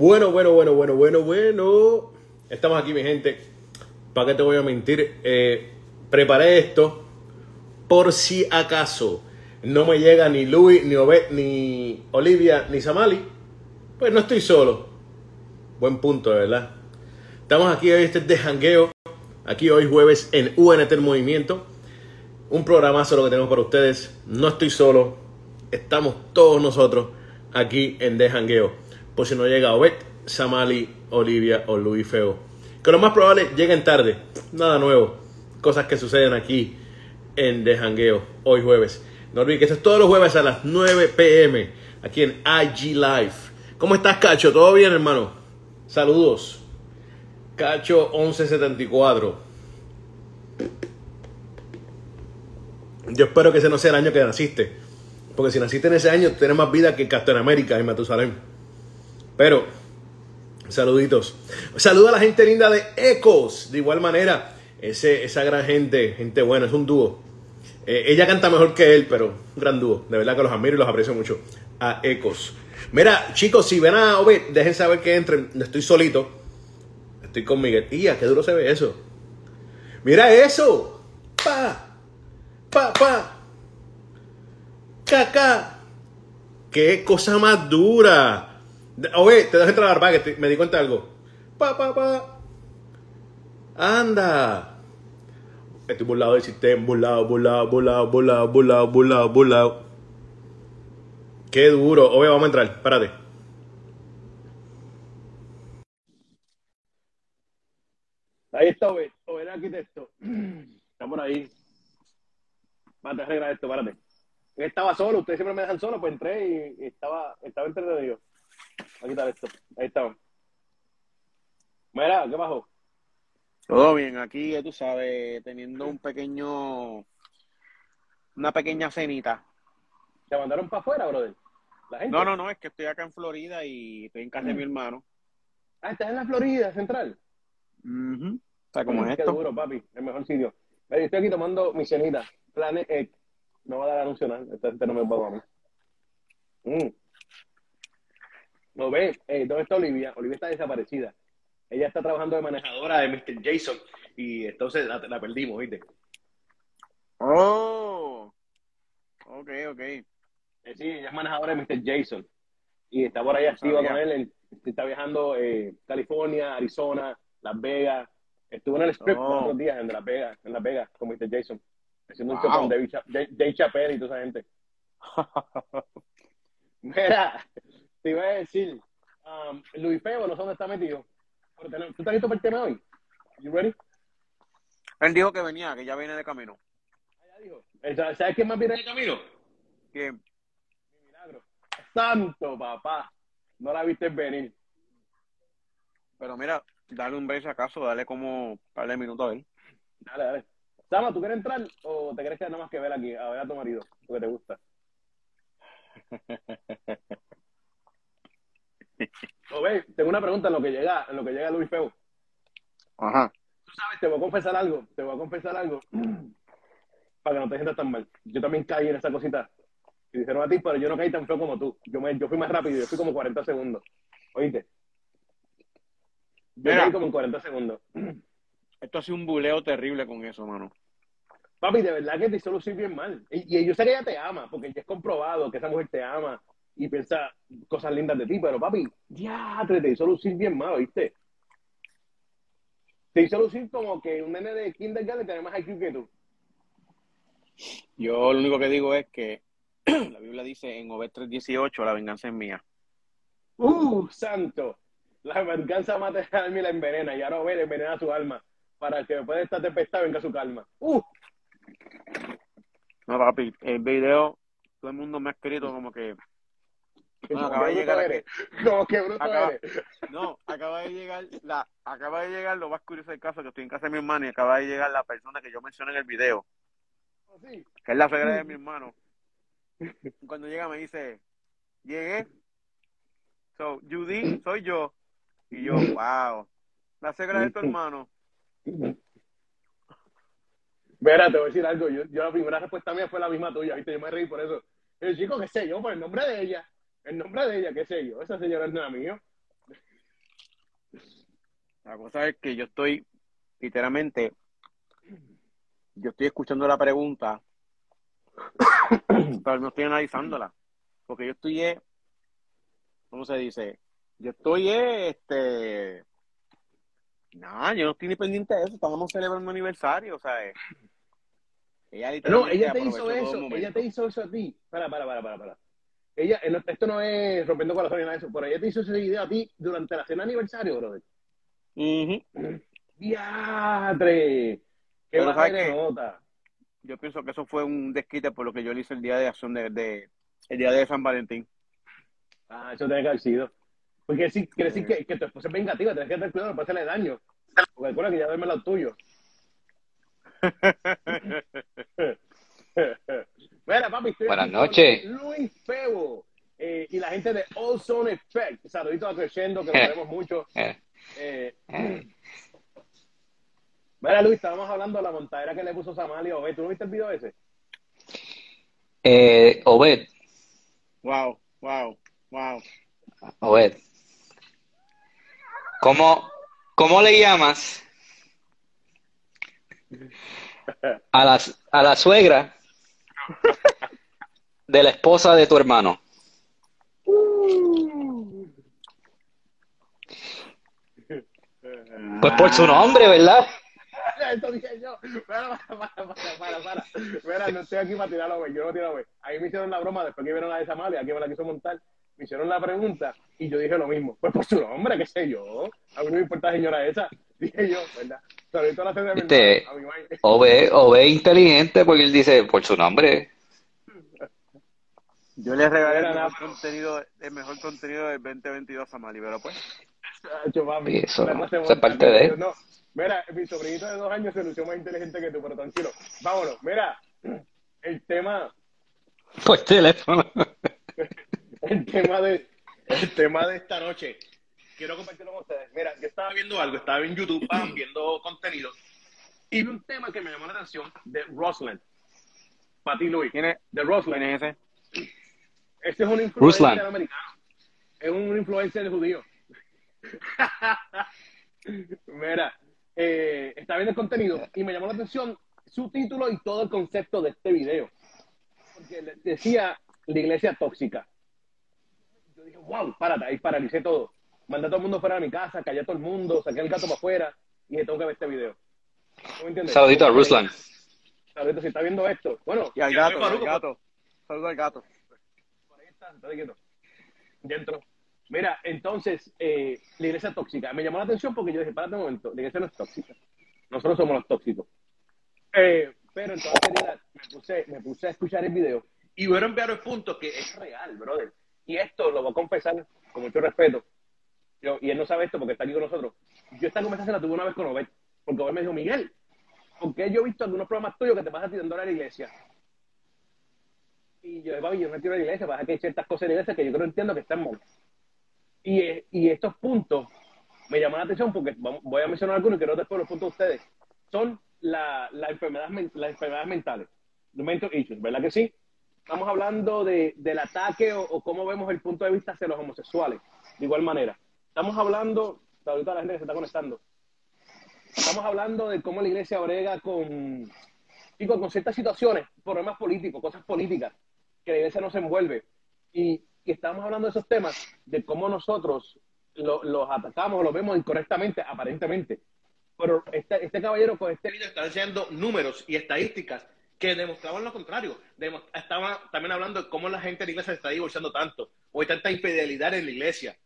Bueno, bueno, bueno, bueno, bueno, bueno. Estamos aquí, mi gente. ¿Para qué te voy a mentir? Eh, preparé esto por si acaso no me llega ni Luis, ni Obed, ni Olivia, ni Samali. Pues no estoy solo. Buen punto, verdad. Estamos aquí hoy, este es de jangueo. Aquí hoy jueves en UNT El Movimiento. Un programazo lo que tenemos para ustedes. No estoy solo. Estamos todos nosotros aquí en De Jangueo. Si no llega Obed, Samali, Olivia o Luis Feo. Que lo más probable lleguen tarde. Nada nuevo. Cosas que suceden aquí en De Jangueo. Hoy jueves. No olviden que esto es todos los jueves a las 9 pm. Aquí en IG Live. ¿Cómo estás, Cacho? ¿Todo bien, hermano? Saludos. Cacho 1174. Yo espero que ese no sea el año que naciste. Porque si naciste en ese año, tienes más vida que Captain América y Matusalén. Pero, saluditos. Saluda a la gente linda de Ecos. De igual manera, ese, esa gran gente, gente buena, es un dúo. Eh, ella canta mejor que él, pero un gran dúo. De verdad que los admiro y los aprecio mucho. A Ecos. Mira, chicos, si ven a Obed, dejen saber que entren. Estoy solito. Estoy con Miguel. ¡Ya, qué duro se ve eso! ¡Mira eso! ¡Pa! ¡Pa, pa! ¡Caca! ¡Qué cosa más dura! Oye, te dejo entrar a barba, que me di cuenta de algo. ¡Pa, pa, pa! ¡Anda! Estoy burlado del sistema, burlado, burlado, burlado, burlado, burlado, burlado, burlado. Qué duro. Oye, vamos a entrar, espérate. Ahí está Obed, Obed arquitecto. Está por ahí. Párate, arregla esto, párate. Estaba solo, ustedes siempre me dejan solo, pues entré y estaba, estaba entretenido. Aquí está esto, ahí estaba. Mira, ¿qué pasó? Todo bien, aquí tú sabes, teniendo un pequeño, una pequeña cenita. ¿Te mandaron para afuera, brother? ¿La gente? No, no, no, es que estoy acá en Florida y estoy en casa de mi hermano. Ah, estás en la Florida Central. Uh O sea, como es Qué esto. duro, papi, el mejor sitio. Estoy aquí tomando mi cenita. Planet Egg. No va a dar anuncio nada. Esta gente no me paga a mí. Mm. No ve, eh, ¿dónde está Olivia? Olivia está desaparecida. Ella está trabajando de manejadora de Mr. Jason y entonces la, la perdimos, ¿viste? Oh, ok, ok. Eh, sí, ella es manejadora de Mr. Jason y está por ahí activa sabía. con él. en- está viajando eh, California, Arizona, Las Vegas. Estuvo en el script Oh. los otros días en Las Vegas, en Las Vegas con Mr. Jason. Haciendo un Wow. show con Dave, Cha- Dave- Dave Chappelle y toda esa gente. Mira, te iba a decir, um, Luis Feo, no sé dónde está metido. ¿Tú estás listo para el tema hoy? You ready? Él dijo que venía, que ya viene de camino. Ah, ya dijo. ¿Sabes quién más viene de camino? Que Mi milagro. Santo, papá. No la viste venir. Pero mira, dale un beso acaso, dale como un par de minutos a él. Dale, dale. Sama, ¿tú quieres entrar o te quieres quedar nada más que ver aquí, a ver a tu marido, porque te gusta? O ve, tengo una pregunta en lo que llega, en lo que llega Luis Feo. Ajá. Tú sabes, te voy a confesar algo, te voy a confesar algo, para que no te sientas tan mal. Yo también caí en esa cosita. Y dijeron a ti, pero yo no caí tan feo como tú. Yo, me, yo fui más rápido, yo fui como 40 segundos. ¿Oíste? Yo Mira. caí como en 40 segundos. Esto ha sido un buleo terrible con eso, mano. Papi, de verdad que te hizo lucir bien mal. Y, y yo sé que ella te ama, porque ya es comprobado que esa mujer te ama y piensa cosas lindas de ti, pero papi, ya te hizo lucir bien mal, ¿viste? Te hizo lucir como que un nene de kindergarten tiene más IQ que tú. Yo lo único que digo es que la Biblia dice en Obed 3.18, la venganza es mía. ¡Uh, santo! La venganza mata al alma y la envenena, y ahora ve, envenena su alma, para que después de esta tempestad venga su calma. ¡Uh! No, papi, el video, todo el mundo me ha escrito como que, Acaba de llegar aquí. Como que bruto Acaba- eres. no, acaba de llegar, la, acaba de llegar, lo más curioso del caso, que estoy en casa de mi hermano y acaba de llegar la persona que yo mencioné en el video, Sí. que es la suegra de mi hermano. Cuando llega me dice, llegué, so, Judy, soy yo. Y yo, wow, la suegra de tu hermano. Mira, te voy a decir algo. Yo, yo la primera respuesta mía fue la misma tuya, ¿viste? Yo me reí por eso. El chico, qué sé yo, por el nombre de ella. El nombre de ella, qué sé yo. Esa señora es nada mío. La cosa es que yo estoy, literalmente, yo estoy escuchando la pregunta, pero no estoy analizándola. Porque yo estoy, eh, ¿cómo se dice? Yo estoy, eh, este, no, yo no estoy ni pendiente de eso, estamos celebrando un aniversario, o sea, ella No, ella te hizo eso, ella te hizo eso a ti. Para, para, para, para, para. Ella, eh, esto no es rompiendo corazones ni nada de eso, pero ella te hizo ese video a ti durante la cena de aniversario, brother. Ujú. ¡Diatre! ¡Qué Pero baja ¿sabes de qué? nota! Yo pienso que eso fue un desquite por lo que yo le hice el día de acción de, de- el día de San Valentín. Ah, eso tiene que haber sido. Porque sí, quiere decir que, que tu esposa es vengativa, tienes que tener cuidado, no hacerle daño. Porque recuerda que ya duerme lado tuyo. Mira, papi, estoy Buenas noches. Luis Febo eh, y la gente de All Zone Effect. Saluditos a Crescendo, que lo queremos mucho. Eh, Eh, eh. mira, Luis, estábamos hablando de la montadera que le puso Samali a Obed. ¿Tú no viste el video ese? Eh, Obed, Wow, wow, wow. Obed. ¿Cómo, ¿Cómo le llamas a la, a la suegra de la esposa de tu hermano? Pues por su nombre, ¿verdad? Eso dije yo. Para, para, para, para. Mira, no estoy aquí para tirarlo, güey. Yo no tiro, güey. Ahí me hicieron la broma después que vieron la de Samalia, aquí me la quiso montar. Me hicieron la pregunta y yo dije lo mismo. Pues por su nombre, qué sé yo. A mí no me importa señora esa. Dije yo, ¿verdad? Sobre todo la cena de hermano, a mi inteligente porque él dice por su nombre. Yo le regalé el mejor, contenido, el mejor contenido del 2022 a Mali, pero pues. Chacho, papi, Y eso, clase eso es parte de él. No, mira, mi sobrinito de dos años se lució más inteligente que tú, pero tranquilo. Vámonos, mira, el tema, Por teléfono. el tema de, el tema de esta noche. Quiero compartirlo con ustedes. Mira, yo estaba viendo algo, estaba en YouTube, pam, viendo contenido, y vi un tema que me llamó la atención de Rosland. Pati Luis, ¿Quién es, de quién Rosland. es ese? Este es un influencer Ruslan. americano. Es un influencer judío. Mira, eh, está viendo el contenido y me llamó la atención su título y todo el concepto de este video. Porque decía la iglesia tóxica. Yo dije, wow, párate, ahí paralicé todo. Mandé a todo el mundo fuera de mi casa, callé a todo el mundo, saqué el gato para afuera y dije, tengo que ver este video. ¿Tú me entiendes? Saludito a Ruslan. Saludito, si está viendo esto. Bueno, Y al gato, fue al gato. Saludo al gato. por ahí está, está quieto. Ya entró. Mira, entonces, eh, la iglesia tóxica. Me llamó la atención porque yo dije, párate un momento, la iglesia no es tóxica. Nosotros somos los tóxicos. Eh, pero entonces me, puse, me puse a escuchar el video y vieron varios puntos que es real, brother. Y esto lo voy a confesar con mucho respeto. Y él no sabe esto porque está aquí con nosotros. Yo esta conversación la tuve una vez con Obed. Porque Obed me dijo, Miguel, porque yo he visto algunos programas tuyos que te vas tirando a la iglesia. Y yo, papi, yo me tiro a la iglesia, pasa que hay ciertas cosas en la iglesia que yo creo entiendo que están mal. Y, eh, y estos puntos me llaman la atención porque voy a mencionar algunos y quiero después los puntos de ustedes. Son la, la enfermedad, las enfermedades mentales, the mental ¿verdad que sí? Estamos hablando de, del ataque o, o cómo vemos el punto de vista hacia los homosexuales, de igual manera. Estamos hablando, ahorita la gente que se está conectando, estamos hablando de cómo la iglesia brega con, digo, con ciertas situaciones, problemas políticos, cosas políticas, que la iglesia no se envuelve. Y, y estamos hablando de esos temas, de cómo nosotros lo- los atacamos, los vemos incorrectamente, aparentemente. Pero este, este caballero con este video está enseñando números y estadísticas que demostraban lo contrario. Demo- estaba también hablando de cómo la gente de la iglesia se está divorciando tanto, o hay tanta infidelidad en la iglesia,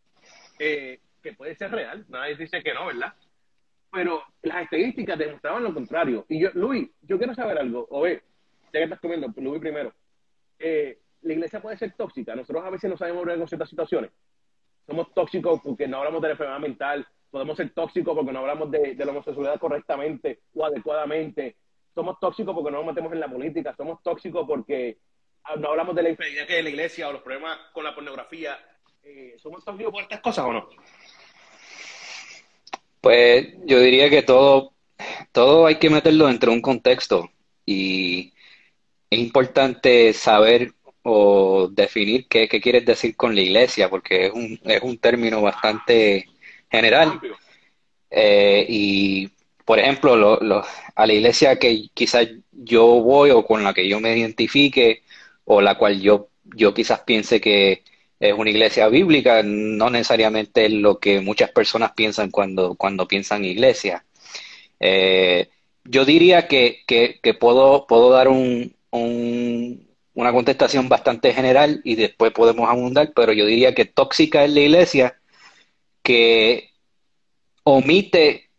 eh, que puede ser real, nadie dice que no, ¿verdad? Pero las estadísticas demostraban lo contrario. Y yo, Luis, yo quiero saber algo, o ve, ya que estás comiendo, Luis primero. Eh, la iglesia puede ser tóxica. Nosotros a veces no sabemos bregar con ciertas situaciones. Somos tóxicos porque no hablamos de la enfermedad mental. Podemos ser tóxicos porque no hablamos de, de la homosexualidad correctamente o adecuadamente. Somos tóxicos porque no nos metemos en la política. Somos tóxicos porque ah, no hablamos de la infidelidad que en la iglesia o los problemas con la pornografía. Eh, ¿Somos tóxicos por estas cosas o no? Pues yo diría que todo, todo hay que meterlo dentro de un contexto y es importante saber o definir qué, qué quieres decir con la iglesia, porque es un, es un término bastante general. Eh, y, por ejemplo, lo, a la iglesia que quizás yo voy o con la que yo me identifique o la cual yo, yo quizás piense que es una iglesia bíblica, no necesariamente es lo que muchas personas piensan cuando, cuando piensan iglesia. Eh, yo diría que, que, puedo, puedo dar un, un, una contestación bastante general y después podemos abundar, pero yo diría que tóxica es la iglesia que omite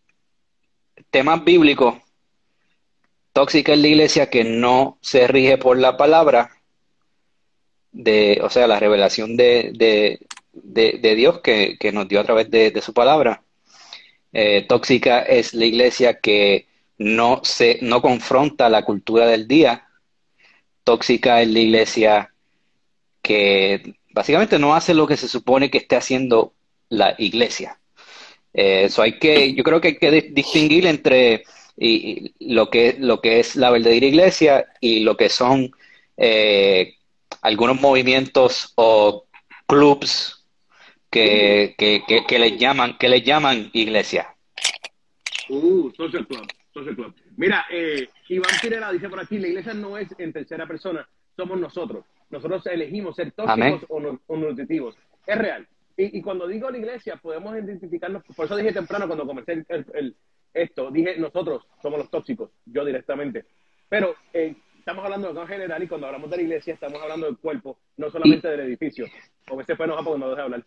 temas bíblicos. Tóxica es la iglesia que no se rige por la palabra, de, o sea, la revelación de, de, Dios que, nos dio a través de, su palabra. Eh, tóxica es la iglesia que no, se, no confronta la cultura del día. Tóxica es la iglesia que básicamente no hace lo que se supone que esté haciendo la iglesia. Eso eh, hay que, yo creo que hay que distinguir entre y, lo, que, lo que es la verdadera iglesia y lo que son eh, algunos movimientos o clubs que, que, que, les llaman que les llaman iglesia. Uh, social club, social club. Mira, eh, Iván Pirela dice por aquí, la iglesia no es en tercera persona, somos nosotros. Nosotros elegimos ser tóxicos o, no, o nutritivos. Es real. Y, cuando digo la iglesia, podemos identificarnos, por eso dije temprano cuando comencé el, esto, dije nosotros somos los tóxicos, yo directamente. Pero eh, estamos hablando de en general y cuando hablamos de la iglesia estamos hablando del cuerpo, no solamente del edificio. O ese fue porque no deja hablar.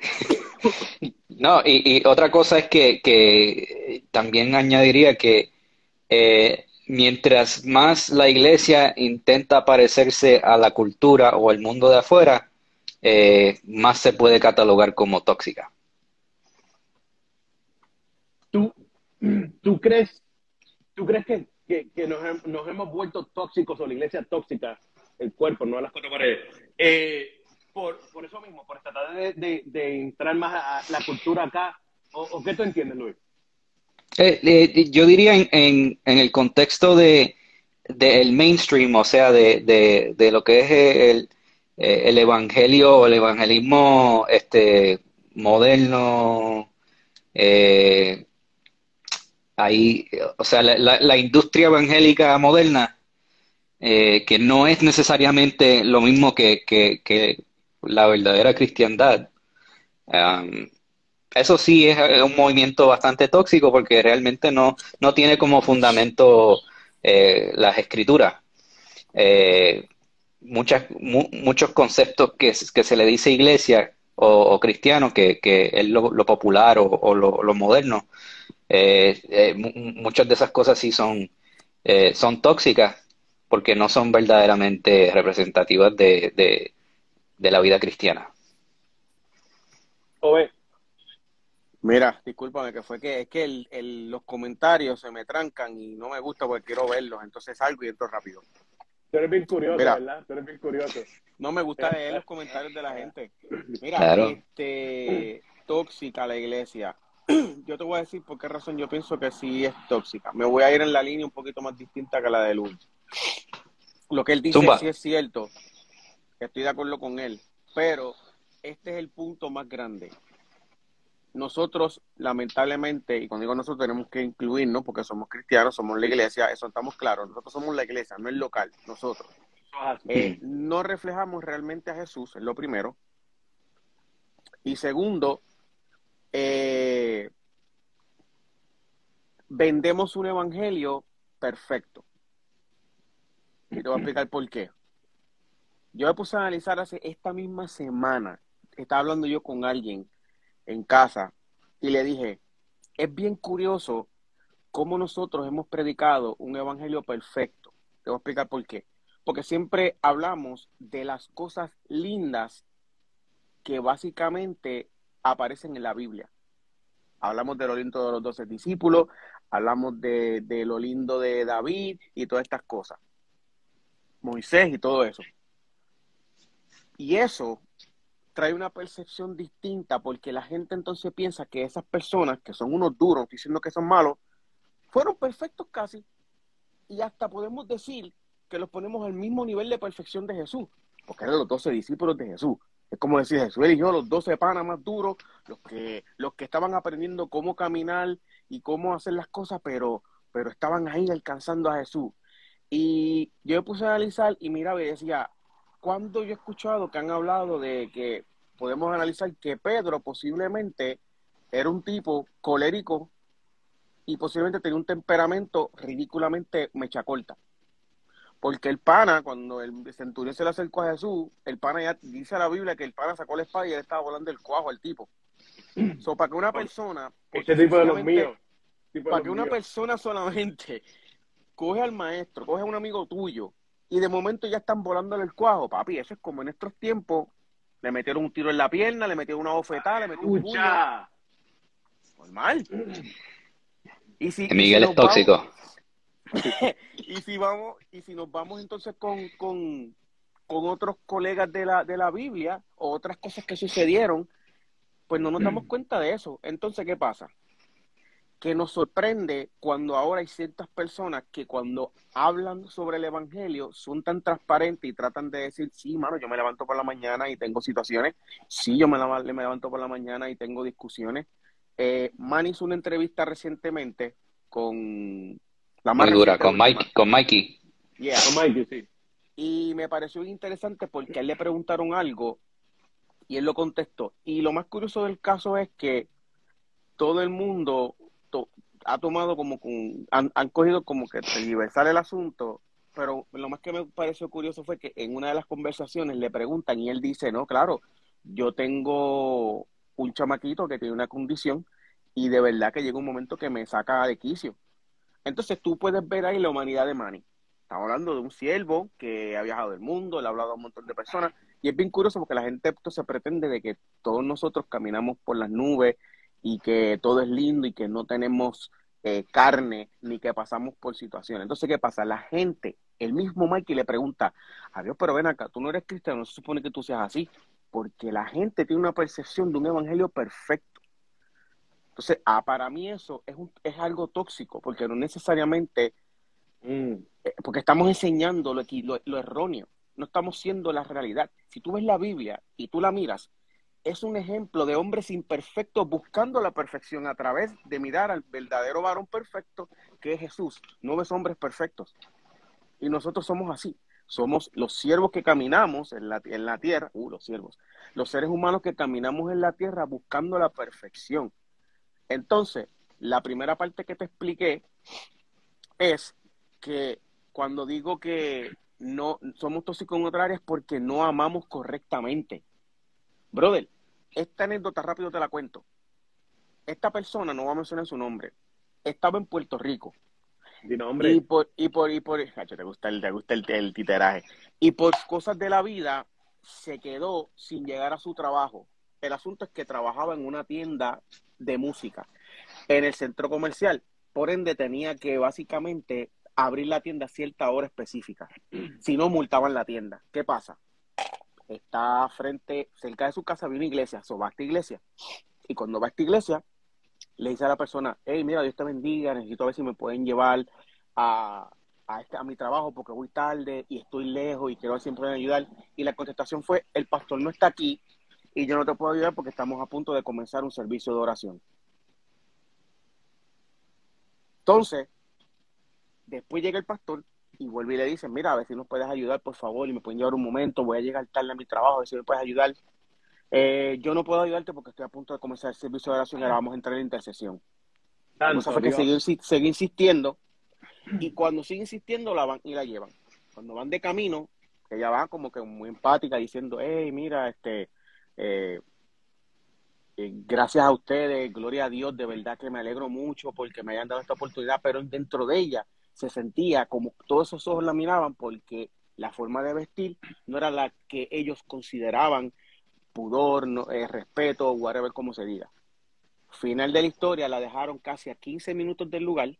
No, y, otra cosa es que, que también añadiría que eh, mientras más la iglesia intenta parecerse a la cultura o el mundo de afuera, eh, más se puede catalogar como tóxica. ¿Tú, tú crees, tú crees que, que, nos, hemos vuelto tóxicos o la iglesia tóxica, el cuerpo, no las cuatro paredes? Eh, por, por, eso mismo, por tratar de, de, entrar más a la cultura acá, ¿o, qué tú entiendes, Luis? Eh, yo diría en, en, el contexto de del mainstream, o sea, de, de, de lo que es el, eh, el evangelio o el evangelismo este, moderno, eh, ahí, o sea, la, industria evangélica moderna, eh, que no es necesariamente lo mismo que, la verdadera cristiandad. Eso sí es un movimiento bastante tóxico porque realmente no, no tiene como fundamento las escrituras muchas, muchos conceptos que, se le dice iglesia o, cristiano, que, es lo, popular o, lo, moderno, eh, eh, muchas de esas cosas sí son, eh, son tóxicas porque no son verdaderamente representativas de, de, la vida cristiana. Oye, mira, discúlpame, que fue que es que el, los comentarios se me trancan y no me gusta porque quiero verlos, entonces salgo y entro rápido. Tú eres bien curioso, ¿verdad? Tú eres bien curioso. No me gusta leer los comentarios de la gente. Mira, este, tóxica la iglesia. Yo te voy a decir por qué razón yo pienso que sí es tóxica. Me voy a ir en la línea un poquito más distinta que la de Luis. Lo que él dice sí es cierto. Estoy de acuerdo con él. Pero este es el punto más grande nosotros, lamentablemente, y cuando digo nosotros tenemos que incluirnos porque somos cristianos, somos la iglesia, eso estamos claros, nosotros somos la iglesia, no el local, nosotros. Eh, no reflejamos realmente a Jesús, es lo primero. Y segundo, eh, vendemos un evangelio perfecto. Y te voy a explicar por qué. Yo me puse a analizar hace esta misma semana, estaba hablando yo con alguien en casa y le dije, es bien curioso cómo nosotros hemos predicado un evangelio perfecto. Te voy a explicar por qué. Porque siempre hablamos de las cosas lindas que básicamente aparecen en la Biblia. Hablamos de lo lindo de los doce discípulos, hablamos de, de lo lindo de David y todas estas cosas. Moisés y todo eso. Y eso trae una percepción distinta porque la gente entonces piensa que esas personas, que son unos duros, diciendo que son malos, fueron perfectos casi. Y hasta podemos decir que los ponemos al mismo nivel de perfección de Jesús, porque eran los doce discípulos de Jesús. Es como decir, Jesús eligió los 12 panas más duros, los que, los que estaban aprendiendo cómo caminar y cómo hacer las cosas, pero, pero estaban ahí alcanzando a Jesús. Y yo me puse a analizar y miraba y decía, ¿cuándo yo he escuchado que han hablado de que podemos analizar que Pedro posiblemente era un tipo colérico y posiblemente tenía un temperamento ridículamente mecha corta? Porque el pana, cuando el centurión se le acercó a Jesús, el pana ya dice a la Biblia que el pana sacó la espada y él estaba volando el cuajo al tipo. So, para que una persona. Este tipo de los míos. Para que una persona solamente coge al maestro, coge a un amigo tuyo y de momento ya están volándole el cuajo, papi. Eso es como en estos tiempos. Le metieron un tiro en la pierna, le metieron una bofetada, le metieron un puño. Normal. Y si, Miguel es tóxico. y si vamos, y si nos vamos entonces con, con, otros colegas de la, de la Biblia o otras cosas que sucedieron, pues no nos damos cuenta de eso. Entonces, ¿qué pasa? Que nos sorprende cuando ahora hay ciertas personas que cuando hablan sobre el Evangelio son tan transparentes y tratan de decir, sí, mano, yo me levanto por la mañana y tengo situaciones, sí, yo me, me levanto por la mañana y tengo discusiones. Eh, Man hizo una entrevista recientemente con la Muy dura, con, Mike, con Mikey. Con Mikey, sí. Y me pareció interesante porque a él le preguntaron algo y él lo contestó. Y lo más curioso del caso es que todo el mundo ha tomado como, con, han, cogido como que universal el asunto, pero lo más que me pareció curioso fue que en una de las conversaciones le preguntan y él dice, no, claro, yo tengo un chamaquito que tiene una condición y de verdad que llega un momento que me saca de quicio. Entonces tú puedes ver ahí la humanidad de Manny. Estamos hablando de un siervo que ha viajado del mundo, le ha hablado a un montón de personas, y es bien curioso porque la gente se pretende de que todos nosotros caminamos por las nubes y que todo es lindo y que no tenemos eh, carne ni que pasamos por situaciones. Entonces, ¿qué pasa? La gente, el mismo Mikey le pregunta, a Dios, pero ven acá, tú no eres cristiano, no se supone que tú seas así, porque la gente tiene una percepción de un evangelio perfecto entonces, ah, para mí eso es, un, es algo tóxico, porque no necesariamente, mm, eh, porque estamos enseñando lo, lo, erróneo, no estamos siendo la realidad. Si tú ves la Biblia y tú la miras, es un ejemplo de hombres imperfectos buscando la perfección a través de mirar al verdadero varón perfecto que es Jesús. No ves hombres perfectos. Y nosotros somos así. Somos los siervos que caminamos en la, en la tierra, uh, los siervos, los seres humanos que caminamos en la tierra buscando la perfección. Entonces, la primera parte que te expliqué es que cuando digo que no somos tóxicos en otra área es porque no amamos correctamente. Brother, esta anécdota rápido te la cuento. Esta persona, no voy a mencionar su nombre, estaba en Puerto Rico. nombre. Y por, y por, y por, te gusta el, te gusta el, el titeraje. Y por cosas de la vida, se quedó sin llegar a su trabajo. El asunto es que trabajaba en una tienda de música en el centro comercial. Por ende, tenía que básicamente abrir la tienda a cierta hora específica. Si no, multaban la tienda. ¿Qué pasa? Está frente, cerca de su casa, había una iglesia. So, va a esta iglesia. Y cuando va a esta iglesia, le dice a la persona, hey, mira, Dios te bendiga, necesito ver si me pueden llevar a, a, este, a mi trabajo porque voy tarde y estoy lejos y quiero ver si me pueden ayudar. Y la contestación fue, el pastor no está aquí y yo no te puedo ayudar porque estamos a punto de comenzar un servicio de oración. Entonces, después llega el pastor y vuelve y le dice, mira, a ver si nos puedes ayudar, por favor, y me pueden llevar un momento, voy a llegar tarde a mi trabajo, a ver si me puedes ayudar. Eh, yo no puedo ayudarte porque estoy a punto de comenzar el servicio de oración y ahora vamos a entrar en intercesión. Fue que sigue, insistiendo y cuando sigue insistiendo la van y la llevan. Cuando van de camino, ella va como que muy empática diciendo, hey, mira, este, eh, eh, gracias a ustedes, gloria a Dios, de verdad que me alegro mucho porque me hayan dado esta oportunidad, pero dentro de ella se sentía como todos esos ojos la miraban porque la forma de vestir no era la que ellos consideraban pudor, no, eh, respeto, whatever como se diga. Final de la historia, la dejaron casi a 15 minutos del lugar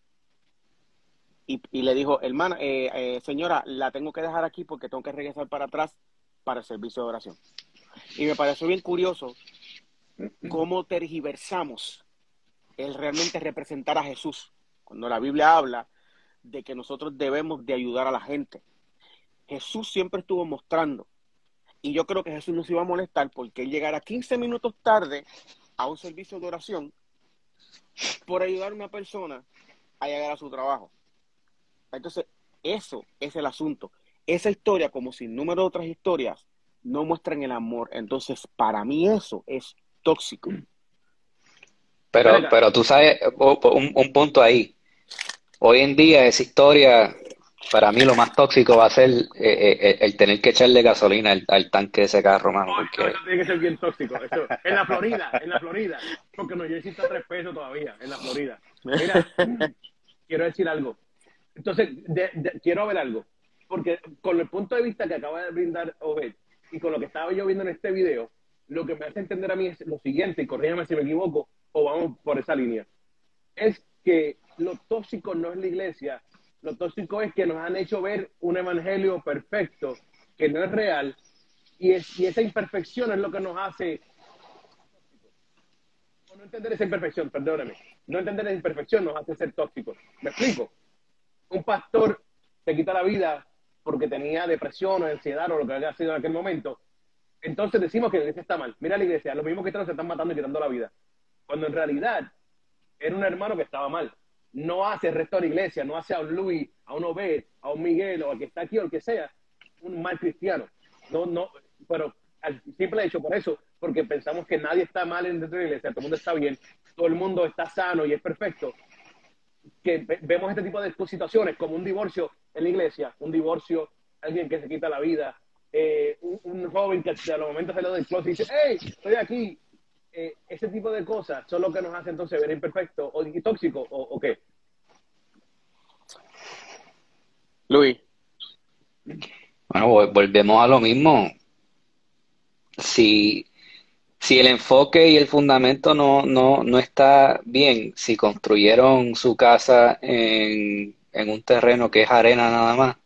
y, le dijo, hermana, eh, señora, la tengo que dejar aquí porque tengo que regresar para atrás para el servicio de oración. Y me pareció bien curioso cómo tergiversamos el realmente representar a Jesús. Cuando la Biblia habla de que nosotros debemos de ayudar a la gente. Jesús siempre estuvo mostrando Y yo creo que Jesús nos iba a molestar porque él llegara 15 minutos tarde a un servicio de oración por ayudar a una persona a llegar a su trabajo. Entonces, eso es el asunto. Esa historia, como sin número de otras historias, no muestran el amor. Entonces, para mí eso es tóxico. Pero, pero tú sabes, un, un punto ahí. Hoy en día esa historia para mí lo más tóxico va a ser eh, eh, eh, el tener que echarle gasolina al, tanque de ese carro, mano. Porque... tiene que ser bien tóxico. en la Florida, en la Florida. Porque no, yo necesito tres pesos todavía, en la Florida. Mira, quiero decir algo. Entonces, quiero ver algo. Porque con el punto de vista que acaba de brindar Obed y con lo que estaba yo viendo en este video, lo que me hace entender a mí es lo siguiente, y corrígeme si me equivoco, o vamos por esa línea. Es que lo tóxico no es la iglesia, lo tóxico es que nos han hecho ver un evangelio perfecto que no es real y, esa imperfección es lo que nos hace no entender esa imperfección, perdóname, no entender esa imperfección nos hace ser tóxicos. ¿Me explico? Un pastor se quita la vida porque tenía depresión o ansiedad o lo que haya sido en aquel momento. Entonces decimos que la iglesia está mal. Mira la iglesia, los mismos que están se están matando y quitando la vida. Cuando en realidad era un hermano que estaba mal no hace el resto de la iglesia, no hace a un Luis, a un Obed, a un Miguel o al que está aquí o el que sea, un mal cristiano. No, no, pero al simple hecho por eso, porque pensamos que nadie está mal dentro de la iglesia, todo el mundo está bien, todo el mundo está sano y es perfecto. Que vemos este tipo de situaciones como un divorcio en la iglesia, un divorcio, alguien que se quita la vida, eh, un, joven que a los momentos sale del closet y dice, hey, estoy aquí, eh, ese tipo de cosas son lo que nos hace entonces ver imperfecto o tóxico o, qué? Luis. Bueno, volvemos a lo mismo. Si, si el enfoque y el fundamento no, no, no está bien, si construyeron su casa en, en un terreno que es arena nada más,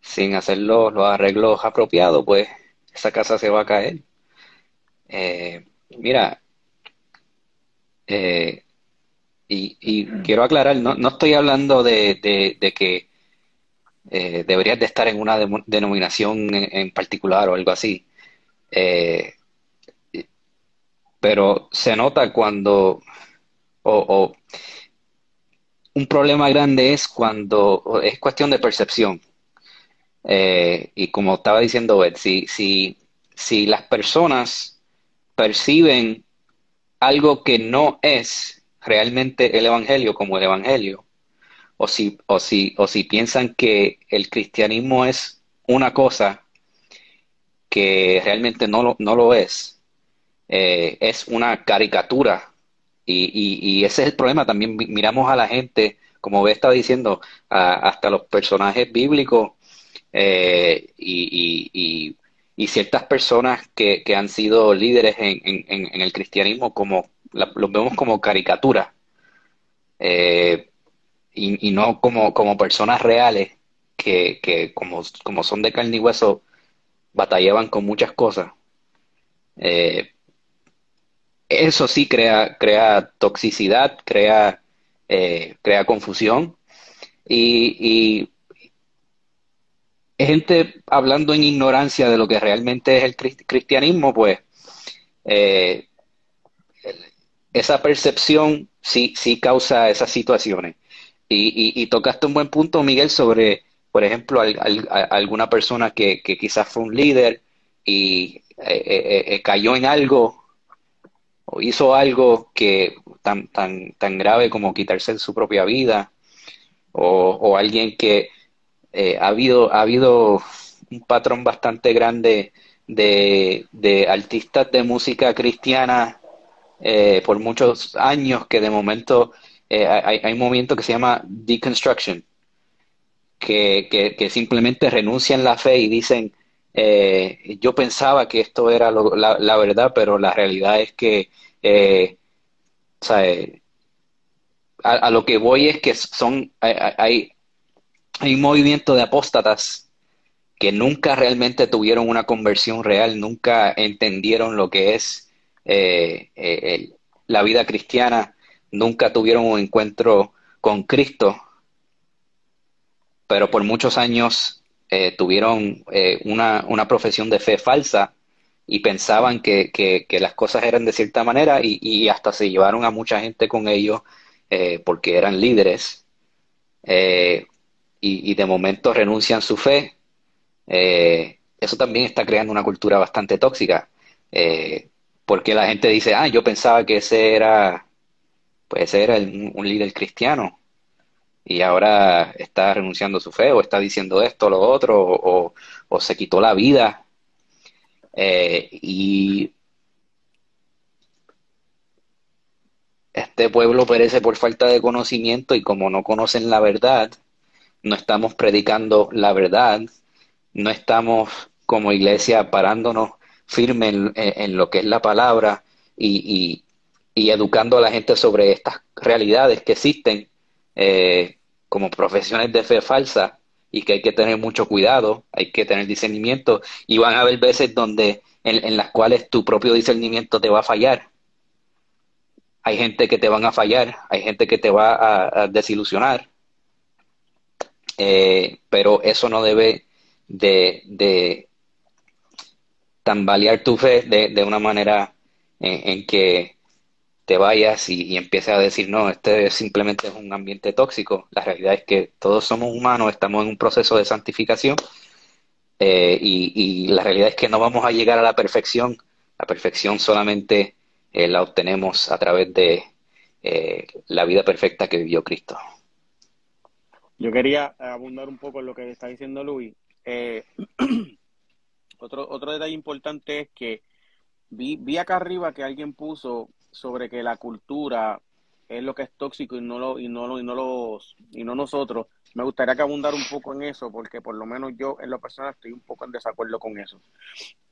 sin hacer los, los arreglos apropiados, pues esa casa se va a caer. Eh, mira, eh, y, quiero aclarar, no, no estoy hablando de, que eh, deberías de estar en una denominación en, particular o algo así. Pero se nota cuando, o, un problema grande es cuando es cuestión de percepción. y como estaba diciendo si, si, si las personas perciben algo que no es realmente el Evangelio como el Evangelio, o si, o si, o si piensan que el cristianismo es una cosa que realmente no lo, no lo es, eh, es una caricatura. Y, ese es el problema. También miramos a la gente, como ve estaba diciendo, hasta los personajes bíblicos eh, y, y ciertas personas que, han sido líderes en, el cristianismo como los vemos como caricaturas eh, y, no como, como personas reales que, como, como, son de carne y hueso batallaban con muchas cosas. Eh, eso sí crea, crea toxicidad, crea, eh, crea confusión y, gente hablando en ignorancia de lo que realmente es el cristianismo, pues eh, esa percepción sí, sí causa esas situaciones. Y, tocaste un buen punto, Miguel, sobre, por ejemplo, alguna persona que, quizás fue un líder y eh, eh, cayó en algo o hizo algo que tan, tan, tan grave como quitarse su propia vida, o, o alguien que eh, ha, habido, ha habido un patrón bastante grande de, de artistas de música cristiana eh, por muchos años que de momento eh, hay, hay, un movimiento que se llama deconstruction, que, que, simplemente renuncian la fe y dicen, yo pensaba que esto era la, la, verdad, pero la realidad es que a, a, lo que voy es que son hay, hay un movimiento de apóstatas que nunca realmente tuvieron una conversión real, nunca entendieron lo que es eh, eh, la vida cristiana, nunca tuvieron un encuentro con Cristo, pero por muchos años eh, tuvieron eh, una, una, profesión de fe falsa y pensaban que, que, las cosas eran de cierta manera y, y, hasta se llevaron a mucha gente con ellos porque eran líderes y, y, de momento renuncian su fe. eso también está creando una cultura bastante tóxica porque la gente dice, ah, yo pensaba que ese era, pues ese era un líder cristiano y ahora está renunciando a su fe o está diciendo esto, lo otro, o, se quitó la vida. Eh, y este pueblo perece por falta de conocimiento y como no conocen la verdad, no estamos predicando la verdad, no estamos como iglesia parándonos firme en, lo que es la palabra y, y, educando a la gente sobre estas realidades que existen eh, como profesiones de fe falsa y que hay que tener mucho cuidado, hay que tener discernimiento y van a haber veces donde en, las cuales tu propio discernimiento te va a fallar. Hay gente que te van a fallar, hay gente que te va a, desilusionar, eh, pero eso no debe de, tambalear tu fe de una manera en, que te vayas y, empieces a decir, no, este simplemente es un ambiente tóxico. La realidad es que todos somos humanos, estamos en un proceso de santificación eh, y, la realidad es que no vamos a llegar a la perfección. La perfección solamente eh, la obtenemos a través de eh, la vida perfecta que vivió Cristo. Yo quería abundar un poco en lo que está diciendo Luis. otro, otro detalle importante es que vi, vi acá arriba que alguien puso sobre que la cultura es lo que es tóxico y no lo y no lo, y no los y no nosotros me gustaría que abundar un poco en eso porque por lo menos yo en lo personal estoy un poco en desacuerdo con eso.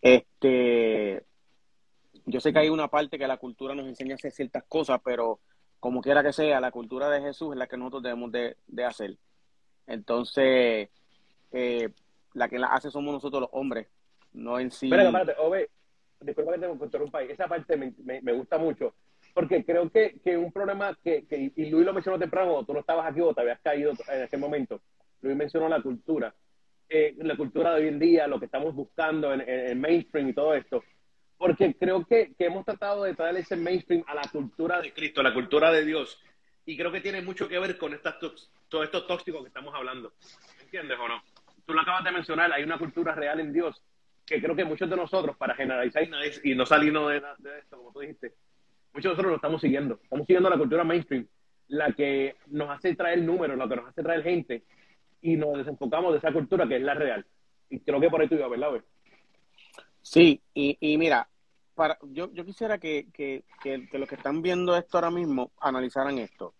Este yo sé que hay una parte que la cultura nos enseña a hacer ciertas cosas pero como quiera que sea la cultura de Jesús es la que nosotros debemos de, hacer. Entonces eh, la que la hace somos nosotros los hombres no en sí disculpa que te interrumpa, esa parte me, me, gusta mucho, porque creo que, que un problema que, que, y Luis lo mencionó temprano, tú no estabas aquí o te habías caído en ese momento, Luis mencionó la cultura, eh, la cultura de hoy en día, lo que estamos buscando en, el mainstream y todo esto, porque creo que, que hemos tratado de traer ese mainstream a la cultura de Cristo, a la cultura de Dios, y creo que tiene mucho que ver con estas, todo esto tóxico que estamos hablando, ¿entiendes o no? Tú lo acabas de mencionar, hay una cultura real en Dios que creo que muchos de nosotros, para generalizar y no salirnos de, de esto, como tú dijiste, muchos de nosotros lo estamos siguiendo. Estamos siguiendo la cultura mainstream, la que nos hace traer números, la que nos hace traer gente, y nos desenfocamos de esa cultura que es la real. Y creo que por ahí tú ibas, ¿verdad? Sí, y, y mira, para, yo, yo quisiera que, que, que, que los que están viendo esto ahora mismo analizaran esto.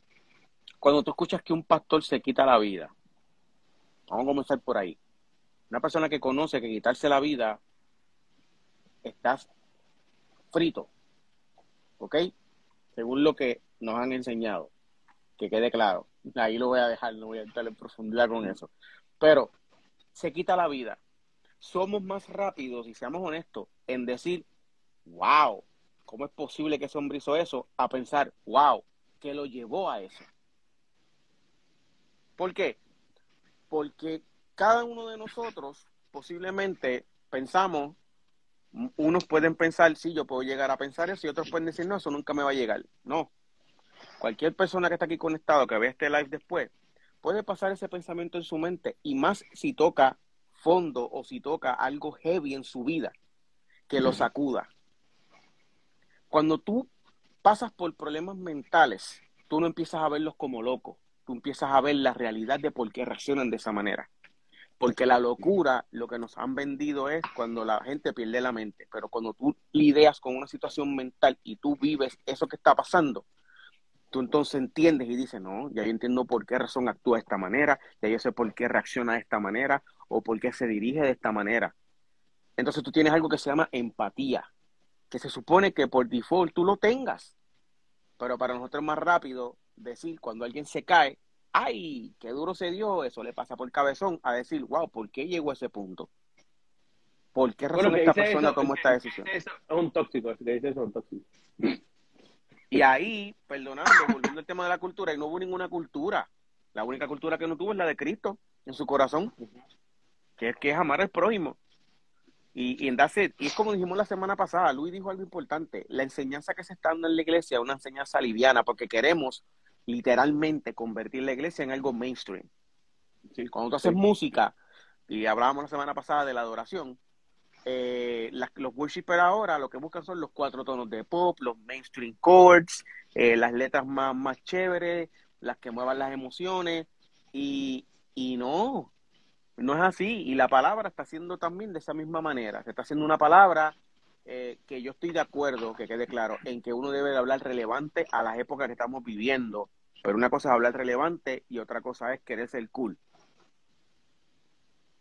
Cuando tú escuchas que un pastor se quita la vida, vamos a comenzar por ahí una persona que conoce que quitarse la vida, estás frito. ¿Ok? Según lo que nos han enseñado. Que quede claro. Ahí lo voy a dejar, no voy a entrar en profundidad con eso. Pero se quita la vida. Somos más rápidos, y seamos honestos, en decir, wow, ¿cómo es posible que ese hombre hizo eso? A pensar, wow, ¿qué lo llevó a eso? ¿Por qué? Porque cada uno de nosotros posiblemente pensamos, unos pueden pensar, sí, yo puedo llegar a pensar eso, y otros pueden decir, no, eso nunca me va a llegar. No. Cualquier persona que está aquí conectado, que vea este live después, puede pasar ese pensamiento en su mente, y más si toca fondo o si toca algo heavy en su vida, que lo sacuda. Cuando tú pasas por problemas mentales, tú no empiezas a verlos como locos, tú empiezas a ver la realidad de por qué reaccionan de esa manera. Porque la locura, lo que nos han vendido es cuando la gente pierde la mente. Pero cuando tú lidias con una situación mental y tú vives eso que está pasando, tú entonces entiendes y dices, no, ya yo entiendo por qué razón actúa de esta manera, ya yo sé por qué reacciona de esta manera o por qué se dirige de esta manera. Entonces tú tienes algo que se llama empatía, que se supone que por default tú lo tengas. Pero para nosotros es más rápido decir cuando alguien se cae, ay, qué duro se dio, eso le pasa por cabezón a decir, wow, ¿por qué llegó a ese punto? ¿Por qué razón esta persona tomó esta decisión? es un tóxico, que dice eso es un tóxico. Y ahí, perdonando, volviendo al tema de la cultura, y no hubo ninguna cultura. La única cultura que no tuvo es la de Cristo en su corazón. que, que es amar al prójimo. Y, y, en y es como dijimos la semana pasada, Luis dijo algo importante, la enseñanza que se está dando en la iglesia es una enseñanza liviana, porque queremos literalmente convertir la iglesia en algo mainstream. ¿Sí? Cuando tú haces música, y hablábamos la semana pasada de la adoración, eh, los worshipers ahora lo que buscan son los cuatro tonos de pop, los mainstream chords, eh, las letras más, más chéveres, las que muevan las emociones, y, y no, no es así. Y la palabra está siendo también de esa misma manera. Se está haciendo una palabra eh, que yo estoy de acuerdo, que quede claro, en que uno debe de hablar relevante a las épocas que estamos viviendo. Pero una cosa es hablar relevante y otra cosa es querer ser cool.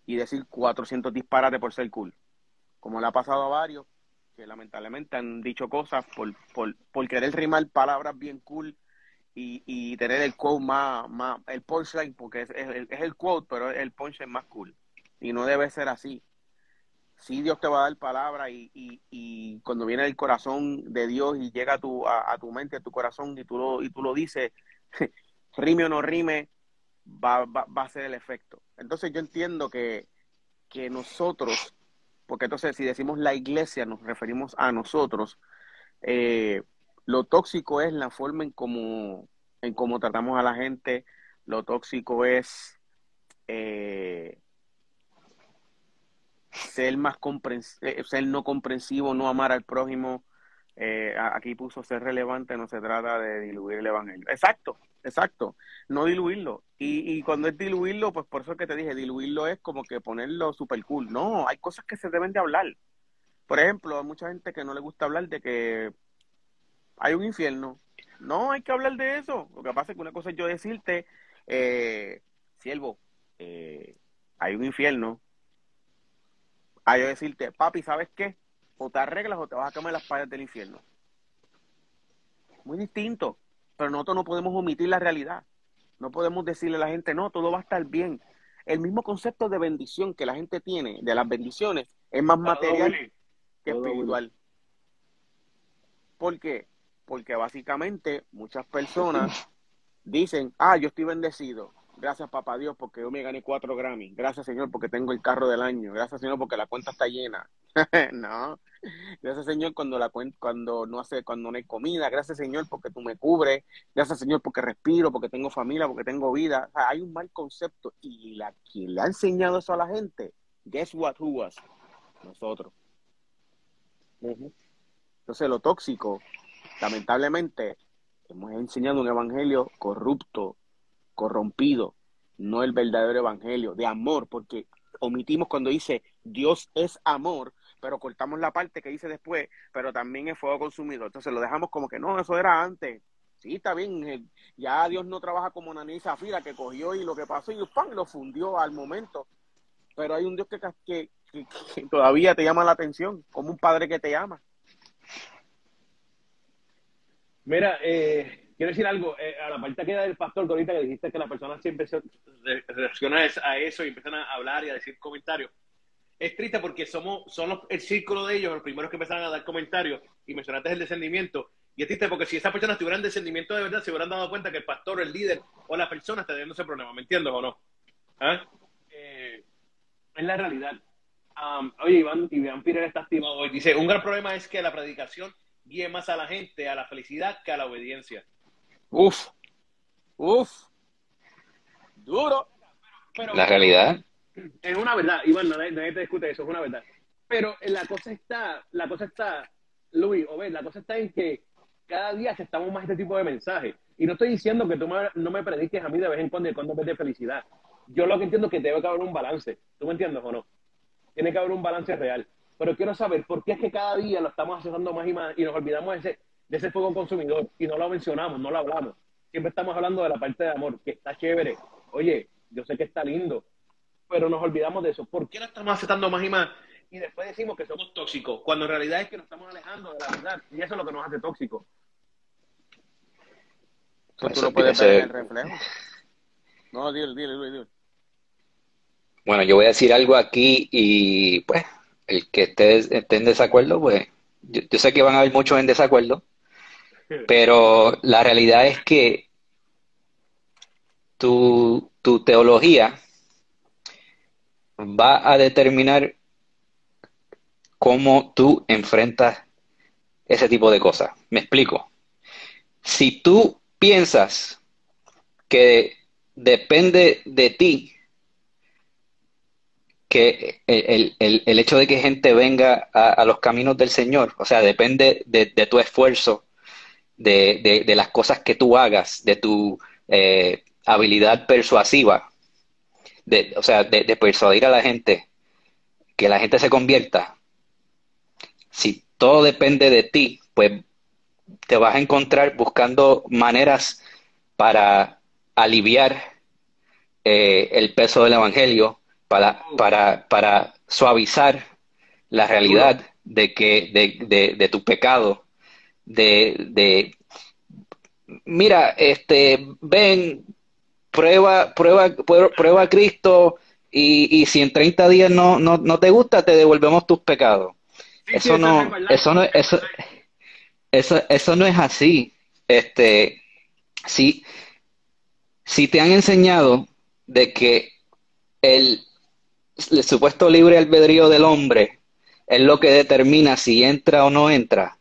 Y decir 400 disparates por ser cool. Como le ha pasado a varios que lamentablemente han dicho cosas por, por, por querer rimar palabras bien cool y, y tener el quote más, más el punchline, porque es, es, es el quote, pero el punchline más cool. Y no debe ser así. Sí, Dios te va a dar palabra y, y, y cuando viene el corazón de Dios y llega a tu, a, a tu mente, a tu corazón y tú lo, y tú lo dices, rime o no rime, va, va, va a ser el efecto. Entonces yo entiendo que, que nosotros, porque entonces si decimos la iglesia nos referimos a nosotros, eh, lo tóxico es la forma en cómo, en tratamos a la gente, lo tóxico es eh, ser más comprensivo, ser no comprensivo, no amar al prójimo. Eh, aquí puso ser relevante, no se trata de diluir el evangelio. Exacto, exacto, no diluirlo. Y, y cuando es diluirlo, pues por eso es que te dije, diluirlo es como que ponerlo super cool. No, hay cosas que se deben de hablar. Por ejemplo, hay mucha gente que no le gusta hablar de que hay un infierno. No hay que hablar de eso. Lo que pasa es que una cosa es yo decirte, eh, siervo, eh, hay un infierno. A yo decirte, papi, ¿sabes qué? O te arreglas o te vas a comer las paredes del infierno. Muy distinto. Pero nosotros no podemos omitir la realidad. No podemos decirle a la gente, no, todo va a estar bien. El mismo concepto de bendición que la gente tiene, de las bendiciones, es más material que espiritual. ¿Por qué? Porque básicamente muchas personas dicen, ah, yo estoy bendecido. Gracias, papá Dios, porque yo me gané cuatro Grammy. Gracias, Señor, porque tengo el carro del año. Gracias, Señor, porque la cuenta está llena. no. Gracias, Señor, cuando la cuando no hace, cuando no hay comida. Gracias, Señor, porque tú me cubres. Gracias, Señor, porque respiro, porque tengo familia, porque tengo vida. O sea, hay un mal concepto. Y la quien le ha enseñado eso a la gente, guess what who was? Nosotros. Uh -huh. Entonces, lo tóxico, lamentablemente, hemos enseñado un evangelio corrupto, corrompido, no el verdadero evangelio de amor, porque omitimos cuando dice Dios es amor, pero cortamos la parte que dice después, pero también es fuego consumido. Entonces lo dejamos como que no, eso era antes. Sí, está bien, ya Dios no trabaja como Naní Zafira, que cogió y lo que pasó y ¡pam! lo fundió al momento. Pero hay un Dios que, que, que, que todavía te llama la atención, como un padre que te ama. Mira, eh, quiero decir algo, eh, a la parte que da del pastor, ahorita que dijiste que las personas siempre se reaccionan a eso y empiezan a hablar y a decir comentarios. Es triste porque somos, somos el círculo de ellos los primeros que empezaron a dar comentarios y mencionaste el descendimiento. Y es triste porque si esas personas tuvieran descendimiento de verdad, se hubieran dado cuenta que el pastor, el líder o la persona está teniendo ese problema. ¿Me entiendes o no? ¿Ah? Eh, es la realidad. Um, oye, Iván, Iván Pirer está activado hoy. Dice, un gran problema es que la predicación guíe más a la gente a la felicidad que a la obediencia. Uf, uf, duro. Pero, la realidad. Es una verdad, Iván, nadie, nadie, te discute eso, es una verdad. Pero la cosa está, la cosa está, Luis, o ves, la cosa está en que cada día aceptamos más este tipo de mensajes. Y no estoy diciendo que tú no me prediques a mí de vez en cuando y cuando de felicidad. Yo lo que entiendo es que debe haber un balance. ¿Tú me entiendes o no? Tiene que haber un balance real pero quiero saber por qué es que cada día lo estamos aceptando más y más y nos olvidamos de ese, de ese fuego consumidor y no lo mencionamos, no lo hablamos. Siempre estamos hablando de la parte de amor, que está chévere. Oye, yo sé que está lindo, pero nos olvidamos de eso. ¿Por qué lo estamos aceptando más y más? Y después decimos que somos tóxicos, cuando en realidad es que nos estamos alejando de la verdad y eso es lo que nos hace tóxicos. Pues tú lo puedes ver en el reflejo. No, dile, dile, dile. Bueno, yo voy a decir algo aquí y pues el que esté, esté en desacuerdo, pues yo, yo, sé que van a haber muchos en desacuerdo, pero la realidad es que tu, tu teología va a determinar cómo tú enfrentas ese tipo de cosas. Me explico. Si tú piensas que depende de ti que el, hecho de que gente venga a, los caminos del Señor, o sea, depende de, tu esfuerzo, de, las cosas que tú hagas, de tu eh, habilidad persuasiva, de, o sea, de, persuadir a la gente, que la gente se convierta. Si todo depende de ti, pues te vas a encontrar buscando maneras para aliviar eh, el peso del Evangelio, para, para, para suavizar la realidad de que de, de, tu pecado, de, de mira, este, ven, prueba, prueba, prueba a Cristo y, y si en 30 días no, no, no te gusta, te devolvemos tus pecados. eso, no, eso no, eso, eso, eso no es así. Este, si, si te han enseñado de que el, el supuesto libre albedrío del hombre es lo que determina si entra o no entra,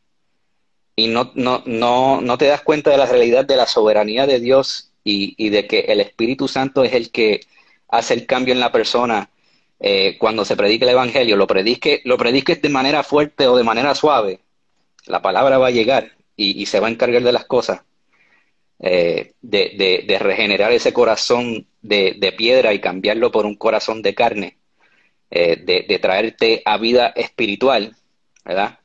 y no, no, no, no te das cuenta de la realidad de la soberanía de Dios y, de que el Espíritu Santo es el que hace el cambio en la persona eh, cuando se predica el Evangelio, lo predique, lo prediques de manera fuerte o de manera suave, la palabra va a llegar y, se va a encargar de las cosas, eh, de, de, de, regenerar ese corazón de, de, piedra y cambiarlo por un corazón de carne. Eh, de, traerte a vida espiritual, ¿verdad?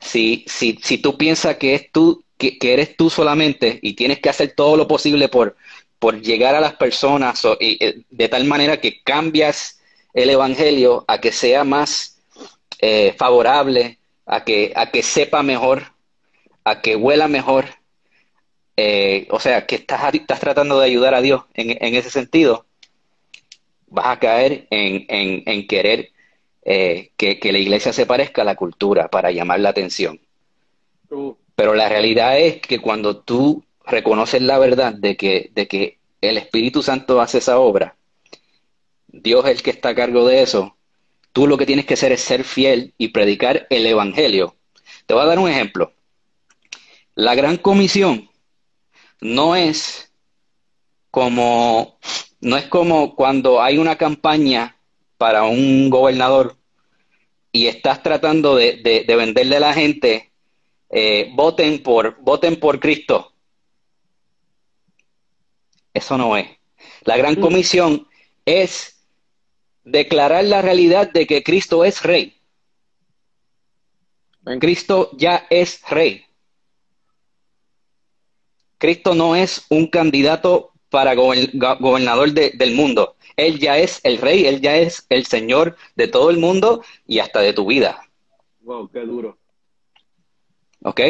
Si, si, si tú piensas que, es tú, que, eres tú solamente y tienes que hacer todo lo posible por, por llegar a las personas eh, de tal manera que cambias el Evangelio a que sea más eh, favorable, a que, a que sepa mejor, a que huela mejor, o sea, que estás, estás tratando de ayudar a Dios en, en ese sentido, vas a caer en, querer eh, que, la iglesia se parezca a la cultura para llamar la atención. Pero la realidad es que cuando tú reconoces la verdad de que, de que el Espíritu Santo hace esa obra, Dios es el que está a cargo de eso, tú lo que tienes que hacer es ser fiel y predicar el Evangelio. Te voy a dar un ejemplo. La gran comisión no es como no es como cuando hay una campaña para un gobernador y estás tratando de, venderle a la gente, eh, voten, por, voten por Cristo. Eso no es. La gran mm. comisión es declarar la realidad de que Cristo es rey. Cristo ya es rey. Cristo no es un candidato para gobernador del mundo. Él ya es el rey, él ya es el señor de todo el mundo y hasta de tu vida. Wow, qué duro. ¿Ok?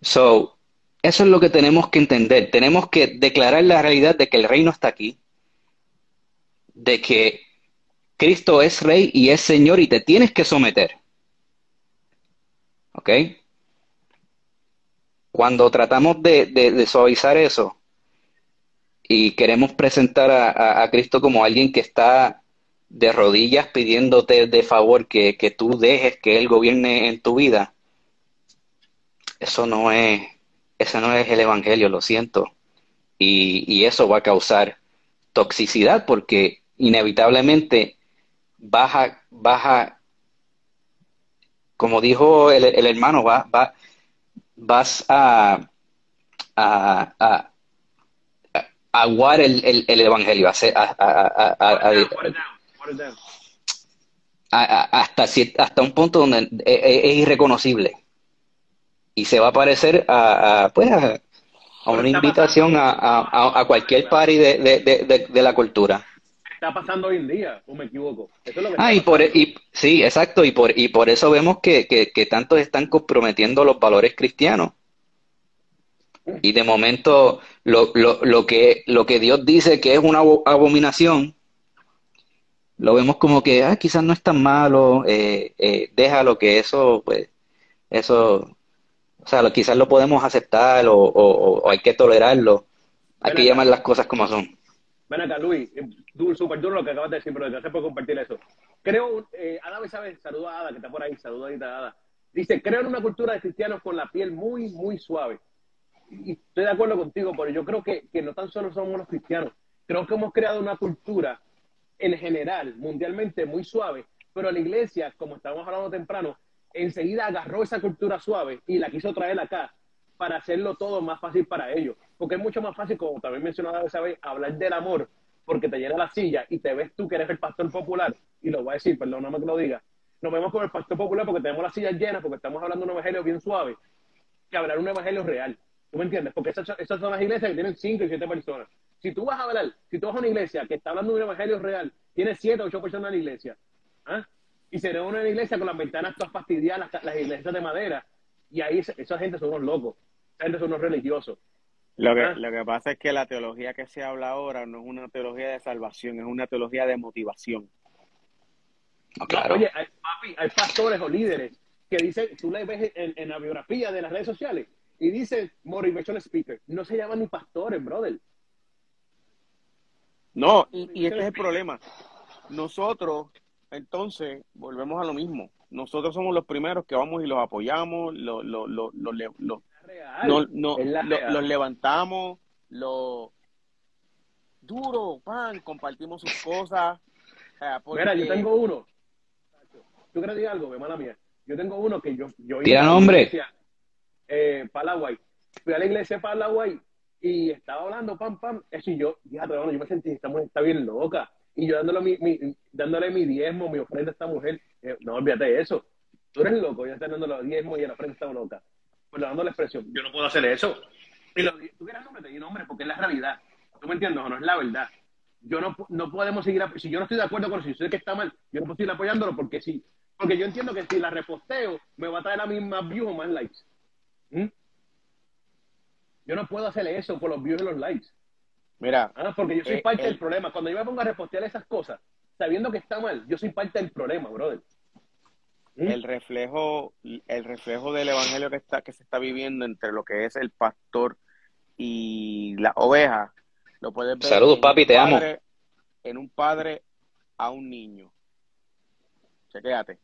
So, eso es lo que tenemos que entender. Tenemos que declarar la realidad de que el reino está aquí, de que Cristo es rey y es señor y te tienes que someter. ¿Ok? Cuando tratamos de suavizar eso, y queremos presentar a, Cristo como alguien que está de rodillas pidiéndote de favor que, tú dejes que Él gobierne en tu vida, eso no es, ese no es el Evangelio, lo siento. Y, eso va a causar toxicidad porque inevitablemente baja, baja, como dijo el, hermano, va, va, vas a, a aguar el, el, el evangelio, a, hasta, hasta un punto donde es, irreconocible. Y se va a parecer a, pues a, una invitación a, a, cualquier party de, de, de, la cultura. Está pasando hoy en día, o me equivoco. ah, y por, y, sí, exacto, y por, y por eso vemos que, que, que tantos están comprometiendo los valores cristianos y de momento lo, lo, lo, que, lo que Dios dice que es una abominación, lo vemos como que ah, quizás no es tan malo, eh, eh, déjalo que eso, pues, eso, o sea, quizás lo podemos aceptar o, o, hay que tolerarlo. Hay que llamar las cosas como son. Ven acá, Luis, súper duro lo que acabas de decir, pero gracias por compartir eso. Creo, eh, Ada sabe, saluda a Ada, que está por ahí, saluda a Ada. Dice, creo en una cultura de cristianos con la piel muy, muy suave. Y estoy de acuerdo contigo, pero yo creo que, que no tan solo somos los cristianos, creo que hemos creado una cultura en general, mundialmente, muy suave, pero la iglesia, como estábamos hablando temprano, enseguida agarró esa cultura suave y la quiso traer acá para hacerlo todo más fácil para ellos. Porque es mucho más fácil, como también mencionaba esa vez, hablar del amor, porque te llena la silla y te ves tú que eres el pastor popular, y lo voy a decir, perdóname que lo diga, nos vemos con el pastor popular porque tenemos las sillas llenas, porque estamos hablando de un evangelio bien suave, que hablar un evangelio real. ¿Tú me entiendes? Porque esas, esas son las iglesias que tienen cinco y siete personas. Si tú vas a hablar, si tú vas a una iglesia que está hablando de un evangelio real, tiene siete o ocho personas en la iglesia, ¿ah? Y se reúne en la iglesia con las ventanas todas fastidiadas, las, las iglesias de madera, y ahí esa, gente son unos locos, esa gente son unos religiosos. Lo que, Ah. lo que pasa es que la teología que se habla ahora no es una teología de salvación, es una teología de motivación. No, claro. Oye, hay, papi, hay pastores o líderes que dicen, tú le ves en, en la biografía de las redes sociales y dicen motivational speaker. No se llaman ni pastores, brother. No, y, y este es el problema. Nosotros, entonces, volvemos a lo mismo. Nosotros somos los primeros que vamos y los apoyamos, lo- lo- lo- lo- le- lo- Es real. no- no- es la lo- real. los levantamos, lo duro, pan, compartimos sus cosas. eh, porque- Mira, yo tengo uno. ¿Tú quieres decir algo? Ve, mala mía. Yo tengo uno que yo... yo Tira nombre. Eh, Paraguay. Fui a la iglesia de Paraguay y estaba hablando, pam, pam. Eso y yo, fíjate, bueno, yo me sentí, esta mujer está bien loca. Y yo dándole mi, mi- dándole mi diezmo, mi ofrenda a esta mujer. Eh, no, olvídate de eso. Tú eres loco, yo estoy dando los diezmos y la ofrenda está loca. Pues dando la expresión. Yo no puedo hacer eso. Y lo, tú quieres nombre, te di nombre, porque es la realidad. ¿Tú me entiendes o no? Es la verdad. Yo no, no podemos seguir, si yo no estoy de acuerdo con eso, si sé que está mal, yo no puedo seguir apoyándolo porque sí. Porque yo entiendo que si la reposteo, me va a traer a mí más views o más likes. ¿Mm? Yo no puedo hacerle eso por los views y los likes. Mira, Ah, porque yo soy Eh, parte eh. del problema. Cuando yo me pongo a repostear esas cosas, sabiendo que está mal, yo soy parte del problema, brother. ¿Mm? el reflejo, el reflejo del evangelio que está, que se está viviendo entre lo que es el pastor y la oveja, lo puedes ver Saludos, en papi, un te amo. En un padre a un niño. Chequéate.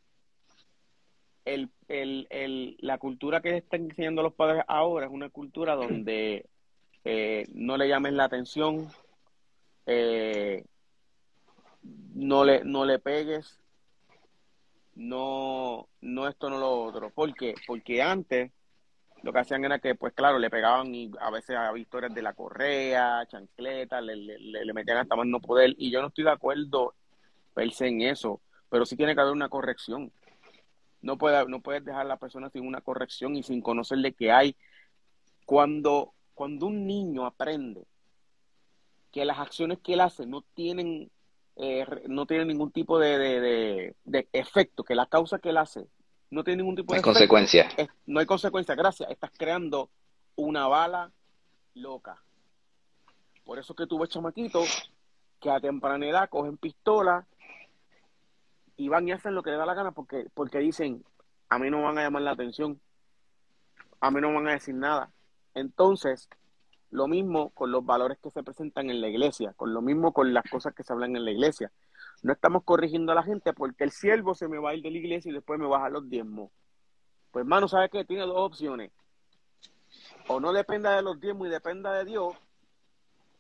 El, el, el, la cultura que están enseñando los padres ahora es una cultura donde eh, no le llames la atención, eh, no le, no le pegues, no, no esto, no lo otro. ¿Por qué? Porque antes lo que hacían era que, pues claro, le pegaban y a veces a victorias de la correa, chancleta, le, le, metían hasta más no poder. Y yo no estoy de acuerdo per se en eso, pero sí tiene que haber una corrección. No puede, no puedes dejar a la persona sin una corrección y sin conocerle que hay. Cuando, cuando un niño aprende que las acciones que él hace no tienen, eh, no tienen ningún tipo de, de, de- de efecto, que la causa que él hace no tiene ningún tipo No de hay efecto, consecuencia. es- no hay consecuencia, gracias. Estás creando una bala loca. Por eso que tú ves chamaquitos que a temprana edad cogen pistola y van y hacen lo que les da la gana porque, porque dicen, a mí no me van a llamar la atención, a mí no me van a decir nada. Entonces, lo mismo con los valores que se presentan en la iglesia, con lo mismo con las cosas que se hablan en la iglesia. No estamos corrigiendo a la gente porque el siervo se me va a ir de la iglesia y después me baja los diezmos. Pues hermano, ¿sabe qué? Tiene dos opciones. O no dependa de los diezmos y dependa de Dios,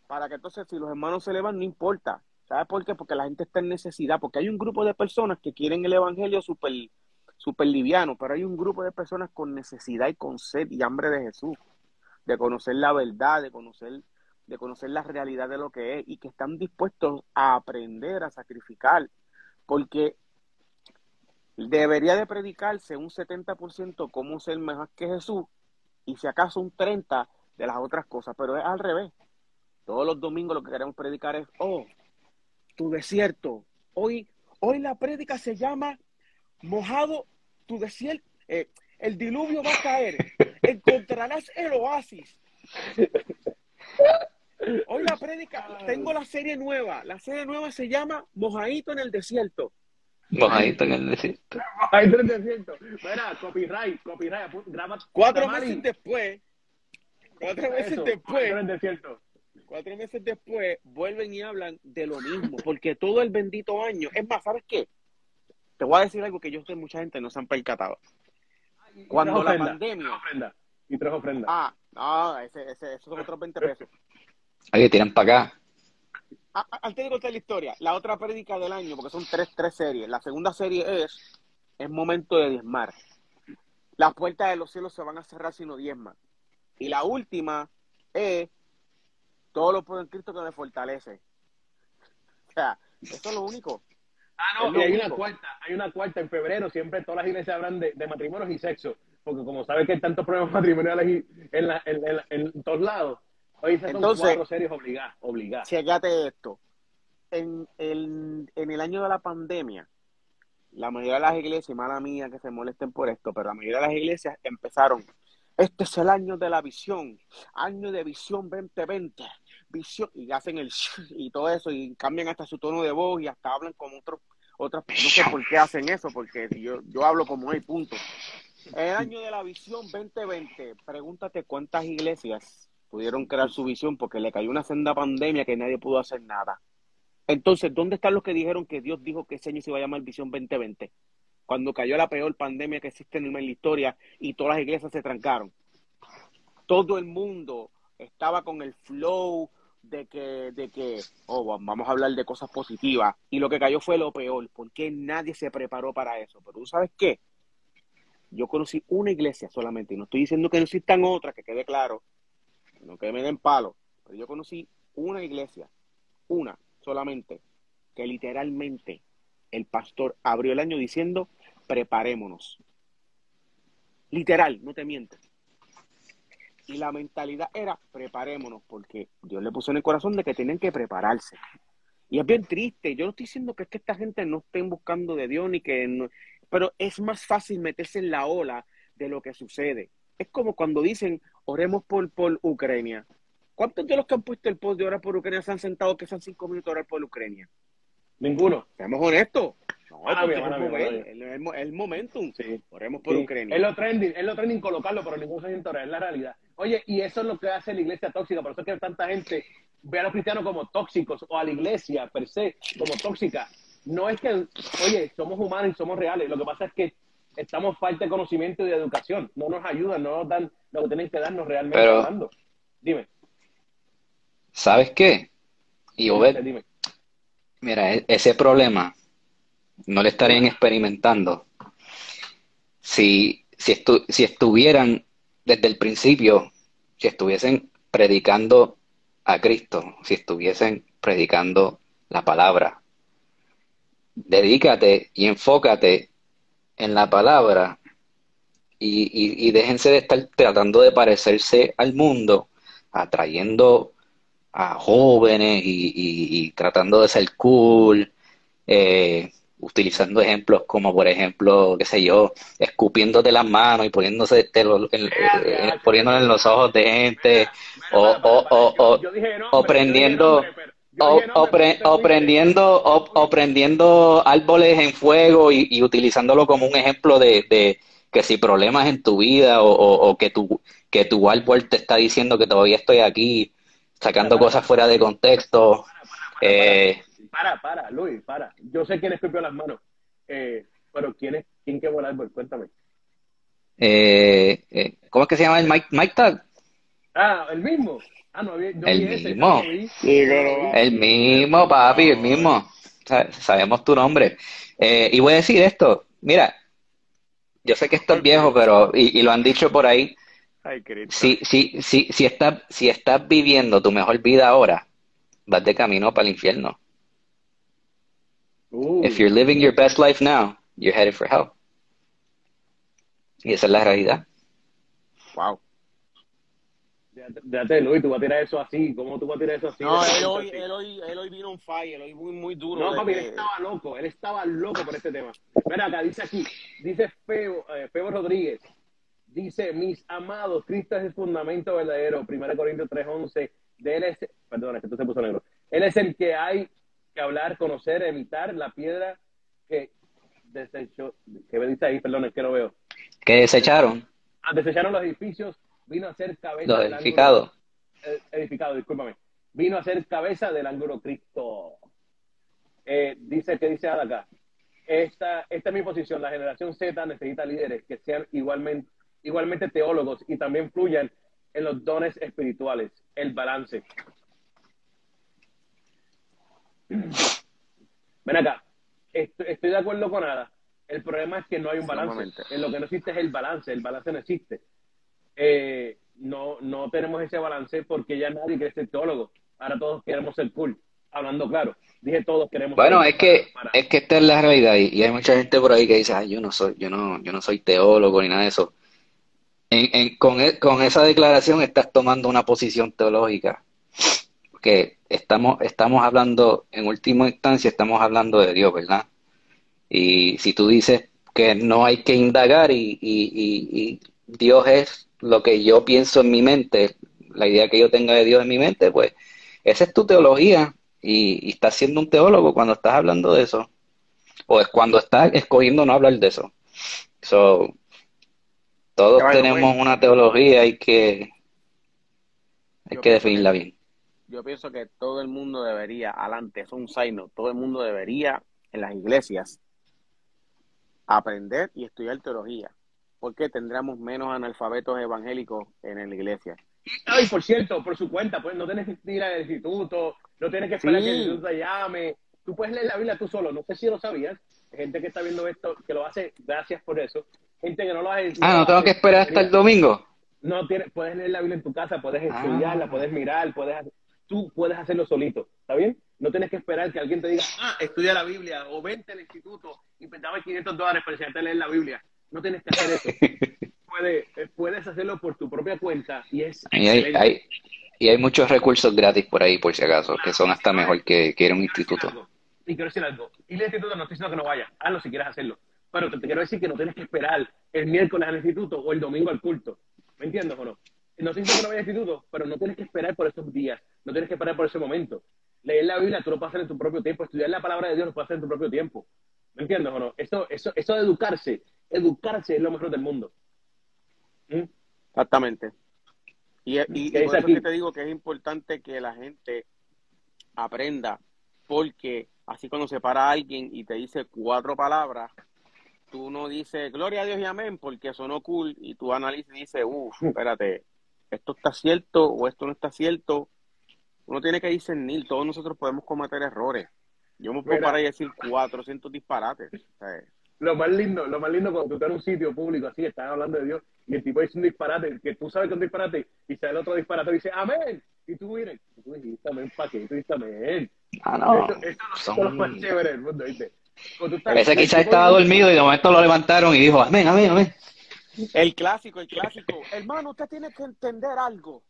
para que entonces si los hermanos se le van, no importa. ¿Sabes por qué? Porque la gente está en necesidad, porque hay un grupo de personas que quieren el evangelio súper super liviano, pero hay un grupo de personas con necesidad y con sed y hambre de Jesús, de conocer la verdad, de conocer, de conocer la realidad de lo que es y que están dispuestos a aprender, a sacrificar, porque debería de predicarse un 70% cómo ser mejor que Jesús y si acaso un 30% de las otras cosas, pero es al revés. Todos los domingos lo que queremos predicar es, oh, tu desierto. Hoy, hoy la prédica se llama Mojado tu desierto. Eh, el diluvio va a caer. Encontrarás el oasis. Hoy la prédica, tengo la serie nueva. La serie nueva se llama Mojadito en el desierto. Mojadito en el desierto. Ahí está el desierto. Mira, copyright, copyright. Graba, Cuatro graba meses y- después, cuatro meses eso, después, el desierto. Cuatro meses después vuelven y hablan de lo mismo, porque todo el bendito año, es más, ¿sabes qué? Te voy a decir algo que yo sé mucha gente no se han percatado. Cuando la pandemia- Y tres ofrendas. Ah, no, ese, ese, esos son otros 20 pesos. Oye, tiran para acá. Ah, ah, Antes de contar la historia, la otra prédica del año, porque son tres, tres series. La segunda serie es Es momento de diezmar. Las puertas de los cielos se van a cerrar si no diezman. Y la última es Todo lo puedo en Cristo que me fortalece. O sea, eso es lo único. Ah, no, y hay una cuarta, hay una cuarta en febrero, siempre todas las iglesias hablan de, de matrimonios y sexo, porque como sabes que hay tantos problemas matrimoniales en, la- en, en- en todos lados, hoy son Entonces- cuatro series obligadas, obligadas. Chécate esto. En el, en el año de la pandemia, la mayoría de las iglesias, y mala mía que se molesten por esto, pero la mayoría de las iglesias empezaron. Este es el año de la visión, año de visión 2020, visión, y hacen el y todo eso, y cambian hasta su tono de voz y hasta hablan como otros, otras, no sé por qué hacen eso, porque yo, yo hablo como hay punto. El año de la visión 2020, pregúntate cuántas iglesias pudieron crear su visión porque le cayó una senda pandemia que nadie pudo hacer nada. Entonces, ¿dónde están los que dijeron que Dios dijo que ese año se iba a llamar Visión 2020? Cuando cayó la peor pandemia que existe en la historia y todas las iglesias se trancaron. Todo el mundo estaba con el flow de que, de que, oh, vamos a hablar de cosas positivas. Y lo que cayó fue lo peor, porque nadie se preparó para eso. Pero tú sabes qué? Yo conocí una iglesia solamente, y no estoy diciendo que no existan otras, que quede claro, no que me den palo, pero yo conocí una iglesia, una solamente, que literalmente el pastor abrió el año diciendo, preparémonos. Literal, no te miento. Y la mentalidad era, preparémonos, porque Dios le puso en el corazón de que tienen que prepararse. Y es bien triste. Yo no estoy diciendo que es que esta gente no estén buscando de Dios ni que no, pero es más fácil meterse en la ola de lo que sucede. Es como cuando dicen, oremos por, por Ucrania. ¿Cuántos de los que han puesto el post de orar por Ucrania se han sentado que son cinco minutos a orar por Ucrania? Ninguno. Seamos honestos. No, Mala porque mía, es el el, momentum. Sí. Oremos por Sí, Ucrania. Es lo trending, es lo trending colocarlo, pero ningún orar, es la realidad. Oye, y eso es lo que hace la iglesia tóxica, por eso es que tanta gente ve a los cristianos como tóxicos o a la iglesia per se como tóxica. No es que, oye, somos humanos y somos reales, lo que pasa es que estamos falta de conocimiento y de educación, no nos ayudan, no nos dan lo que tienen que darnos realmente Pero- hablando. Dime, ¿Sabes qué? Y Obed, dime. mira, e- ese problema no lo estarían experimentando si, si, estu- si estuvieran desde el principio, si estuviesen predicando a Cristo, si estuviesen predicando la palabra. Dedícate y enfócate en la palabra y, y, y déjense de estar tratando de parecerse al mundo, atrayendo a jóvenes y, y- tratando de ser cool, eh, utilizando ejemplos como, por ejemplo, qué sé yo, escupiéndote las manos y poniéndose te lo- en, eh, poniéndole en los ojos de gente, o, prendiendo, nombre, pero- yo o, dije nombre, o pre- pero tú te o fuiste. prendiendo, o, o prendiendo árboles en fuego y, y utilizándolo como un ejemplo de, de que si problemas en tu vida o, o- o que tu, que tu árbol te está diciendo que todavía estoy aquí, sacando Para, cosas fuera de contexto. eh, Para, para, Luis, para. Yo sé quién escupió las manos, eh, pero ¿quién es, quién quemó el árbol? Cuéntame. eh, eh, ¿cómo es que se llama el Mike, Mike Tag? Ah, el mismo. Ah, no, no El vi ese, mismo. no lo vi. Sí, pero- El mismo, papi, el mismo. Sa- Sabemos tu nombre. Eh, y voy a decir esto, mira, yo sé que esto es viejo, pero, y, y lo han dicho por ahí, Ay, si, si, si, si estás, si estás viviendo tu mejor vida ahora, vas de camino para el infierno. Uh, If you're living your best life now, you're headed for hell. Y esa es la realidad. Wow. Déjate- déjate, Luis, tú vas a tirar eso así. ¿Cómo tú vas a tirar eso así? No, él hoy, así? él hoy, él hoy vino on fire, él hoy muy, muy duro. No, papi, que- él estaba loco, él estaba loco por este tema. Mira acá, dice aquí, dice Febo, eh, Febo Rodríguez, dice, mis amados, Cristo es el fundamento verdadero, 1 Corintios 3.11, de él es, perdón, es que tú se puso negro, él es el que hay que hablar, conocer, evitar la piedra que desechó, que me dice ahí, perdón, es que no veo, ¿Qué desecharon? Ah, desecharon los edificios, vino a ser cabeza Los del ángulo- eh, edificado, discúlpame. vino a ser cabeza del ángulo Cristo. Eh, dice que dice acá, esta, esta es mi posición, la generación Z necesita líderes que sean igualmente, igualmente teólogos y también fluyan en los dones espirituales, el balance. Ven acá, estoy, estoy de acuerdo con nada. El problema es que no hay un balance. En lo que no existe es el balance. El balance no existe. Eh, no, no tenemos ese balance porque ya nadie quiere ser teólogo. Ahora todos queremos ser cool. Hablando claro. Dije todos queremos Bueno, ser es que, para- es que esta es la realidad y, y hay mucha gente por ahí que dice, "Ay, yo no soy, yo no, yo no soy teólogo ni nada de eso. En, en- con, e- con esa declaración estás tomando una posición teológica, porque estamos, estamos hablando, en última instancia, estamos hablando de Dios, ¿verdad? Y si tú dices que no hay que indagar y, y- y- y Dios es lo que yo pienso en mi mente, la idea que yo tenga de Dios en mi mente, pues esa es tu teología y, y estás siendo un teólogo cuando estás hablando de eso. O es cuando estás escogiendo no hablar de eso. So, todos tenemos una teología y que hay Yo que definirla bien. Yo pienso que todo el mundo debería, adelante, es un sign note, todo el mundo debería en las iglesias aprender y estudiar teología, porque tendríamos menos analfabetos evangélicos en la iglesia. Ay, por cierto, por su cuenta, pues no tienes que ir al instituto, no tienes que esperar Sí. que el instituto te llame. Tú puedes leer la Biblia tú solo. No sé si lo sabías. Gente que está viendo esto, que lo hace, gracias por eso. Gente que no lo hace. Ah, no tengo hace, que esperar hasta el domingo. No tienes, puedes leer la Biblia en tu casa, puedes Ah. estudiarla, puedes mirar, puedes hacer- tú puedes hacerlo solito, ¿está bien? No tienes que esperar que alguien te diga, ah, estudia la Biblia o vente al instituto y dame 500 dólares para enseñarte a leer la Biblia. No tienes que hacer eso. Puedes, eh, puedes hacerlo por tu propia cuenta y es Y hay, y hay muchos recursos gratis por ahí, por si acaso, que son hasta mejor que, que ir a un instituto. algo, Y quiero decir algo. Y el instituto no estoy diciendo que no vayas. Hazlo si quieres hacerlo. Pero te, te quiero decir que no tienes que esperar el miércoles al instituto o el domingo al culto. ¿Me entiendes o no? No que no vayas al instituto, pero no tienes que esperar por esos días. No tienes que esperar por ese momento. Leer la Biblia tú lo puedes hacer en tu propio tiempo. Estudiar la palabra de Dios lo puedes hacer en tu propio tiempo. ¿Me entiendes o no? Eso, eso, eso de educarse, educarse es lo mejor del mundo. ¿Mm? Exactamente. Y, y, y ¿Qué por eso que te digo que es importante que la gente aprenda, porque así cuando se para alguien y te dice cuatro palabras, tú no dices gloria a Dios y amén, porque sonó cool, y tú analizas y dices, uff, espérate, esto está cierto o esto no está cierto. Uno tiene que discernir, todos nosotros podemos cometer errores. Yo me puedo Mira. parar y decir 400 disparates. O sea, Lo más lindo, lo más lindo cuando tú estás en un sitio público así, estás hablando de Dios y el tipo dice un disparate, que tú sabes que es un disparate, y sale el otro disparate y dice amén. Y tú miras, y tú dijiste amén, ¿para qué? Tú dijiste amén. Ah, no. Eso, eso, eso es lo más Son... chévere del mundo, ¿viste? Estás- Ese el quizás estaba dormido y de momento lo levantaron y dijo, amén, amén, amén. El clásico, el clásico. Hermano, usted tiene que entender algo.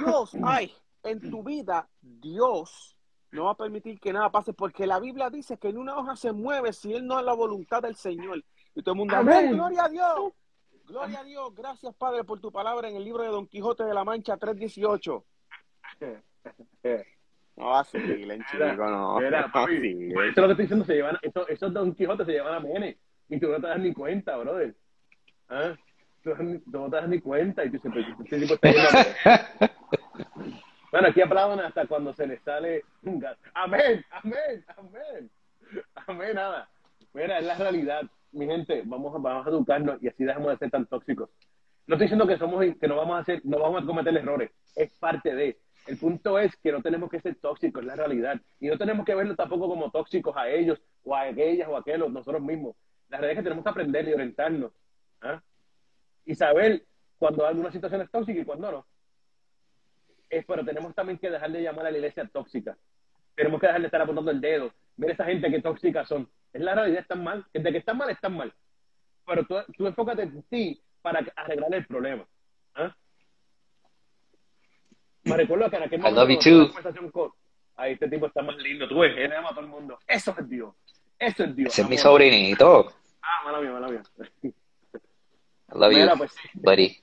Dios, ay, en tu vida, Dios no va a permitir que nada pase porque la Biblia dice que en una hoja se mueve si Él no es la voluntad del Señor. Y todo el mundo, amén, gloria a Dios. Gloria a Dios. Gracias, Padre, por tu palabra en el libro de Don Quijote de la Mancha 3.18. No vacilen, chico, no. Mira, papi, eso es lo que estoy diciendo, se llevan, eso- esos Don Quijote se llevan a Mene y tú no te das ni cuenta, brother. ¿Ah? Tú, tú no te das ni cuenta y tú siempre este tipo está a. Bueno, aquí aplauden hasta cuando se les sale un gato. Amén, amén, amén. Amén, nada. Mira, es la realidad. Mi gente, vamos a, vamos a educarnos y así dejamos de ser tan tóxicos. No estoy diciendo que somos que no vamos a hacer, no vamos a cometer errores. Es parte de. El punto es que no tenemos que ser tóxicos, es la realidad. Y no tenemos que verlos tampoco como tóxicos a ellos, o a aquellas, o a aquellos, nosotros mismos. La realidad es que tenemos que aprender y orientarnos. ¿ah? Y saber cuando alguna situación es tóxica y cuando no. Es, pero tenemos también que dejar de llamar a la iglesia tóxica. Tenemos que dejar de estar apuntando el dedo. Ver esa gente que tóxicas son. Es la realidad, están mal. De que están mal, están mal. Pero tú, tú enfócate en ti para arreglar el problema. ¿ah? Me recuerdo que en aquel momento you una conversación con, ay, este tipo está más lindo, tú ves, él ama a todo el mundo. Eso es Dios. Eso es Dios. Ese es mi sobrinito. Ah, mala mía, mala mía. I love you, Mira, pues sí. buddy.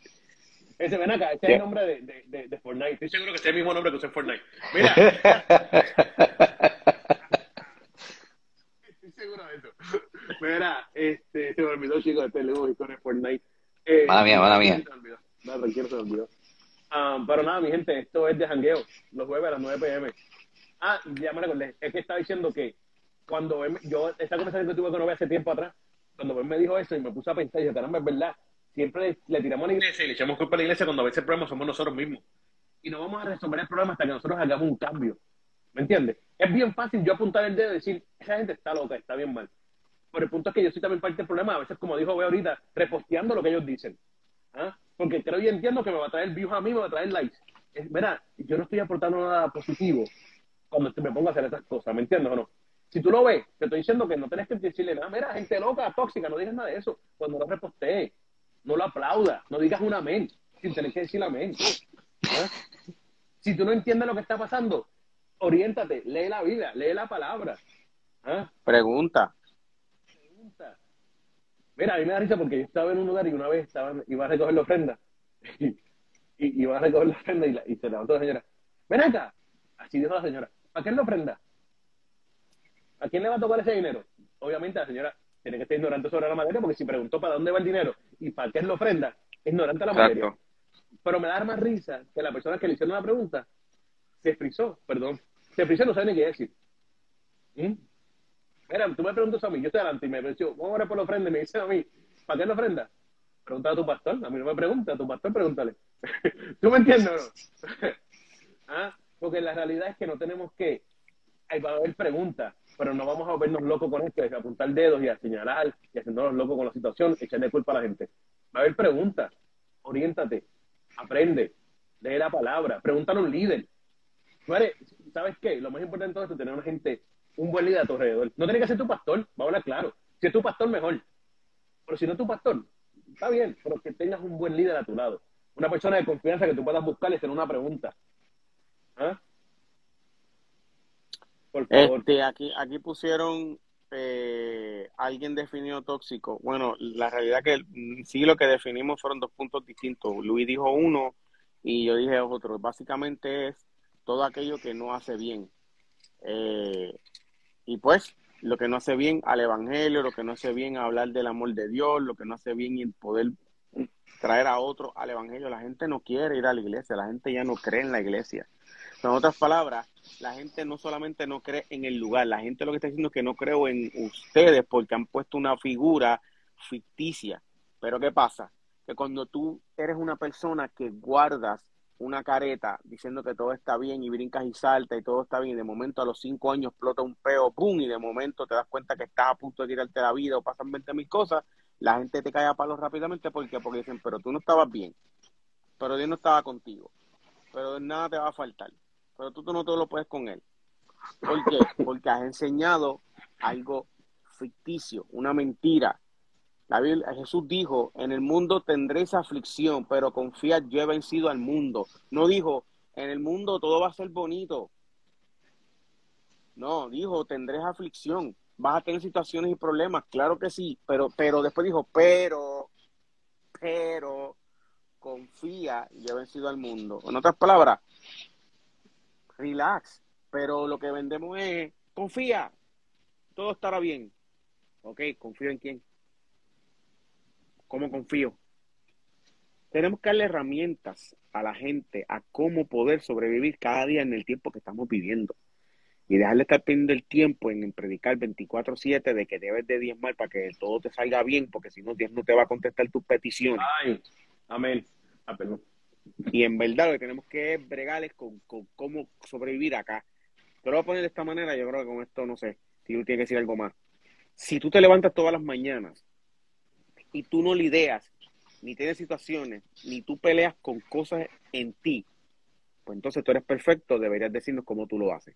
Ese, ven acá, este es el nombre de, de, de, de Fortnite. Estoy seguro que es el mismo nombre que usa en Fortnite. Mira, estoy seguro de eso. Mira, este, se me olvidó, chicos, este luego con el Fortnite. Eh, Mala mía, mala mía. Se me olvidó. No, tranquilo, se me olvidó. Ah, pero nada, mi gente, esto es de jangueo, los jueves a las 9 pm. Ah, ya me recordé, es que estaba diciendo que cuando él- yo, esta conversación que tuve con Ove hace tiempo atrás, cuando él me dijo eso y me puse a pensar, y dije, caramba, es verdad, siempre le, tiramos a la iglesia y le echamos culpa a la iglesia cuando a veces el problema somos nosotros mismos. Y no vamos a resolver el problema hasta que nosotros hagamos un cambio. ¿Me entiendes? Es bien fácil yo apuntar el dedo y decir, esa gente está loca, está bien mal. Pero el punto es que yo soy también parte del problema, a veces, como dijo Ove ahorita, reposteando lo que ellos dicen. ¿Ah? Porque creo y entiendo que me va a traer views a mí, me va a traer likes. Es, verá, yo no estoy aportando nada positivo cuando me pongo a hacer esas cosas, ¿me entiendes o no? Si tú lo ves, te estoy diciendo que no tenés que decirle nada, mira, gente loca, tóxica, no digas nada de eso. Cuando lo repostees, no lo aplaudas, no digas un amén, sin tener que decir amén. ¿Ah? Si tú no entiendes lo que está pasando, oriéntate, lee la Biblia, lee la palabra. ¿Ah? Pregunta. pregunta. Mira, a mí me da risa porque yo estaba en un lugar y una vez estaba, iba a recoger la ofrenda. Y, y iba a recoger la ofrenda y, la- y se levantó la señora. Ven acá. Así dijo la señora. ¿Para qué es la ofrenda? ¿A quién le va a tocar ese dinero? Obviamente la señora tiene que estar ignorante sobre la materia porque si preguntó para dónde va el dinero y para qué es la ofrenda, es ignorante de la materia. Pero me da más risa que la persona que le hicieron la pregunta se frizó, perdón. Se frizó no sabe ni qué decir. ¿Mm? Mira, tú me preguntas a mí, yo estoy adelante y me pregunto, vamos a orar por la ofrenda y me dicen a mí, ¿para qué es la ofrenda? Pregunta a tu pastor, a mí no me pregunta, a tu pastor pregúntale. ¿Tú me entiendes o no? ¿Ah? Porque la realidad es que no tenemos que, ahí va a haber preguntas, pero no vamos a volvernos locos con esto, de apuntar dedos y a señalar y haciéndonos locos con la situación, echarle culpa a la gente. Va a haber preguntas, oriéntate, aprende, lee la palabra, pregúntale a un líder. ¿Sabes qué? Lo más importante de todo esto es tener una gente, un buen líder a tu alrededor. No tiene que ser tu pastor, vamos a hablar claro. Si es tu pastor, mejor. Pero si no es tu pastor, está bien, pero que tengas un buen líder a tu lado. Una persona de confianza que tú puedas buscar y hacer una pregunta. ¿Ah? Por. Este, aquí, pusieron, eh, alguien definió tóxico. Bueno, la realidad que mm, sí lo que definimos fueron dos puntos distintos. Luis dijo uno y yo dije otro. Básicamente es todo aquello que no hace bien. Eh, y pues, lo que no hace bien al Evangelio, lo que no hace bien hablar del amor de Dios, lo que no hace bien en poder traer a otro al Evangelio. La gente no quiere ir a la iglesia, la gente ya no cree en la iglesia. En otras palabras, la gente no solamente no cree en el lugar, la gente lo que está diciendo es que no creo en ustedes porque han puesto una figura ficticia. Pero ¿qué pasa? Que cuando tú eres una persona que guardas una careta diciendo que todo está bien y brincas y saltas y todo está bien y de momento a los cinco años explota un peo, ¡pum! y de momento te das cuenta que estás a punto de tirarte la vida o pasan 20 mil cosas, la gente te cae a palos rápidamente porque porque dicen, pero tú no estabas bien, pero Dios no estaba contigo, pero nada te va a faltar, pero tú, tú no todo lo puedes con él. ¿Por qué? Porque has enseñado algo ficticio, una mentira. Jesús dijo, en el mundo tendréis aflicción, pero confiad, yo he vencido al mundo. No dijo, en el mundo todo va a ser bonito. No, dijo, tendréis aflicción, vas a tener situaciones y problemas, claro que sí, pero, pero después dijo, pero, pero, confía, yo he vencido al mundo. En otras palabras, relax, pero lo que vendemos es, confía, todo estará bien. Ok, confío en quién. ¿Cómo confío? Tenemos que darle herramientas a la gente a cómo poder sobrevivir cada día en el tiempo que estamos viviendo. Y dejarle estar perdiendo el tiempo en, predicar 24-7 de que debes de diezmar para que todo te salga bien, porque si no, Dios no te va a contestar tus peticiones. Ay, amén. Ah, perdón. Y en verdad lo que tenemos que es bregarles con, con cómo sobrevivir acá. Te lo voy a poner de esta manera, yo creo que con esto no sé, si tú que decir algo más. Si tú te levantas todas las mañanas y tú no lidias, ni tienes situaciones, ni tú peleas con cosas en ti, pues entonces tú eres perfecto, deberías decirnos cómo tú lo haces.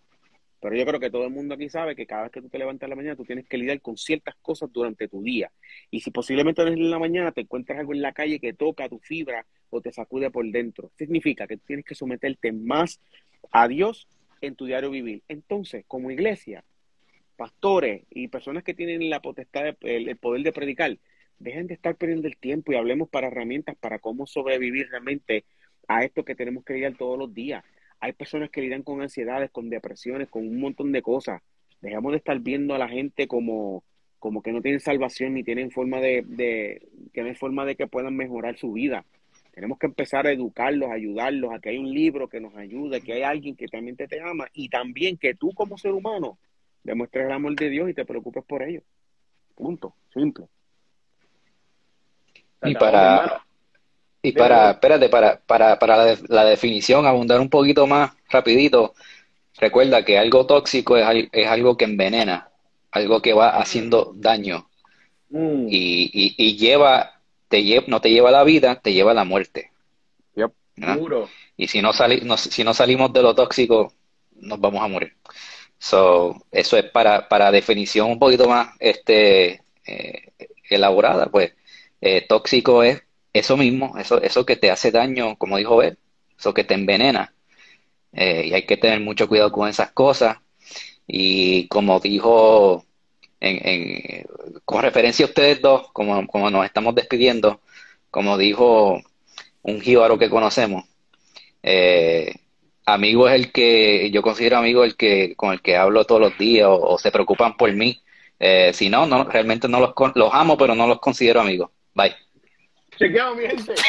Pero yo creo que todo el mundo aquí sabe que cada vez que tú te levantas en la mañana, tú tienes que lidiar con ciertas cosas durante tu día. Y si posiblemente en la mañana te encuentras algo en la calle que toca tu fibra o te sacude por dentro, significa que tienes que someterte más a Dios en tu diario vivir. Entonces, como iglesia, pastores y personas que tienen la potestad, el, poder de predicar, dejen de estar perdiendo el tiempo y hablemos para herramientas para cómo sobrevivir realmente a esto que tenemos que lidiar todos los días. Hay personas que lidian con ansiedades, con depresiones, con un montón de cosas. Dejamos de estar viendo a la gente como, como que no tienen salvación ni tienen forma de, de, que forma de que puedan mejorar su vida. Tenemos que empezar a educarlos, a ayudarlos, a que hay un libro que nos ayude, que hay alguien que también te, te ama y también que tú como ser humano demuestres el amor de Dios y te preocupes por ellos. Punto. Simple. Y para, y para, espérate, para, para, para la, de- la definición, abundar un poquito más rapidito. Recuerda que algo tóxico es, es algo que envenena, algo que va haciendo daño Mm. y, y, y lleva, te lle- no te lleva a la vida, te lleva a la muerte. Yep. ¿verdad? Duro. Y si no, sali- no- si no salimos de lo tóxico, nos vamos a morir. So, eso es para, para definición un poquito más este, eh, elaborada, pues eh, tóxico es eso mismo, eso, eso que te hace daño, como dijo él, eso que te envenena. Eh, y hay que tener mucho cuidado con esas cosas. Y como dijo, en, en- con referencia a ustedes dos, como, como nos estamos despidiendo, como dijo un jíbaro que conocemos, eh, amigo es el que yo considero amigo el que con el que hablo todos los días o, o se preocupan por mí. Eh, si no, no, realmente no los, con- los amo, pero no los considero amigos. Bye. Chequeado, mi gente.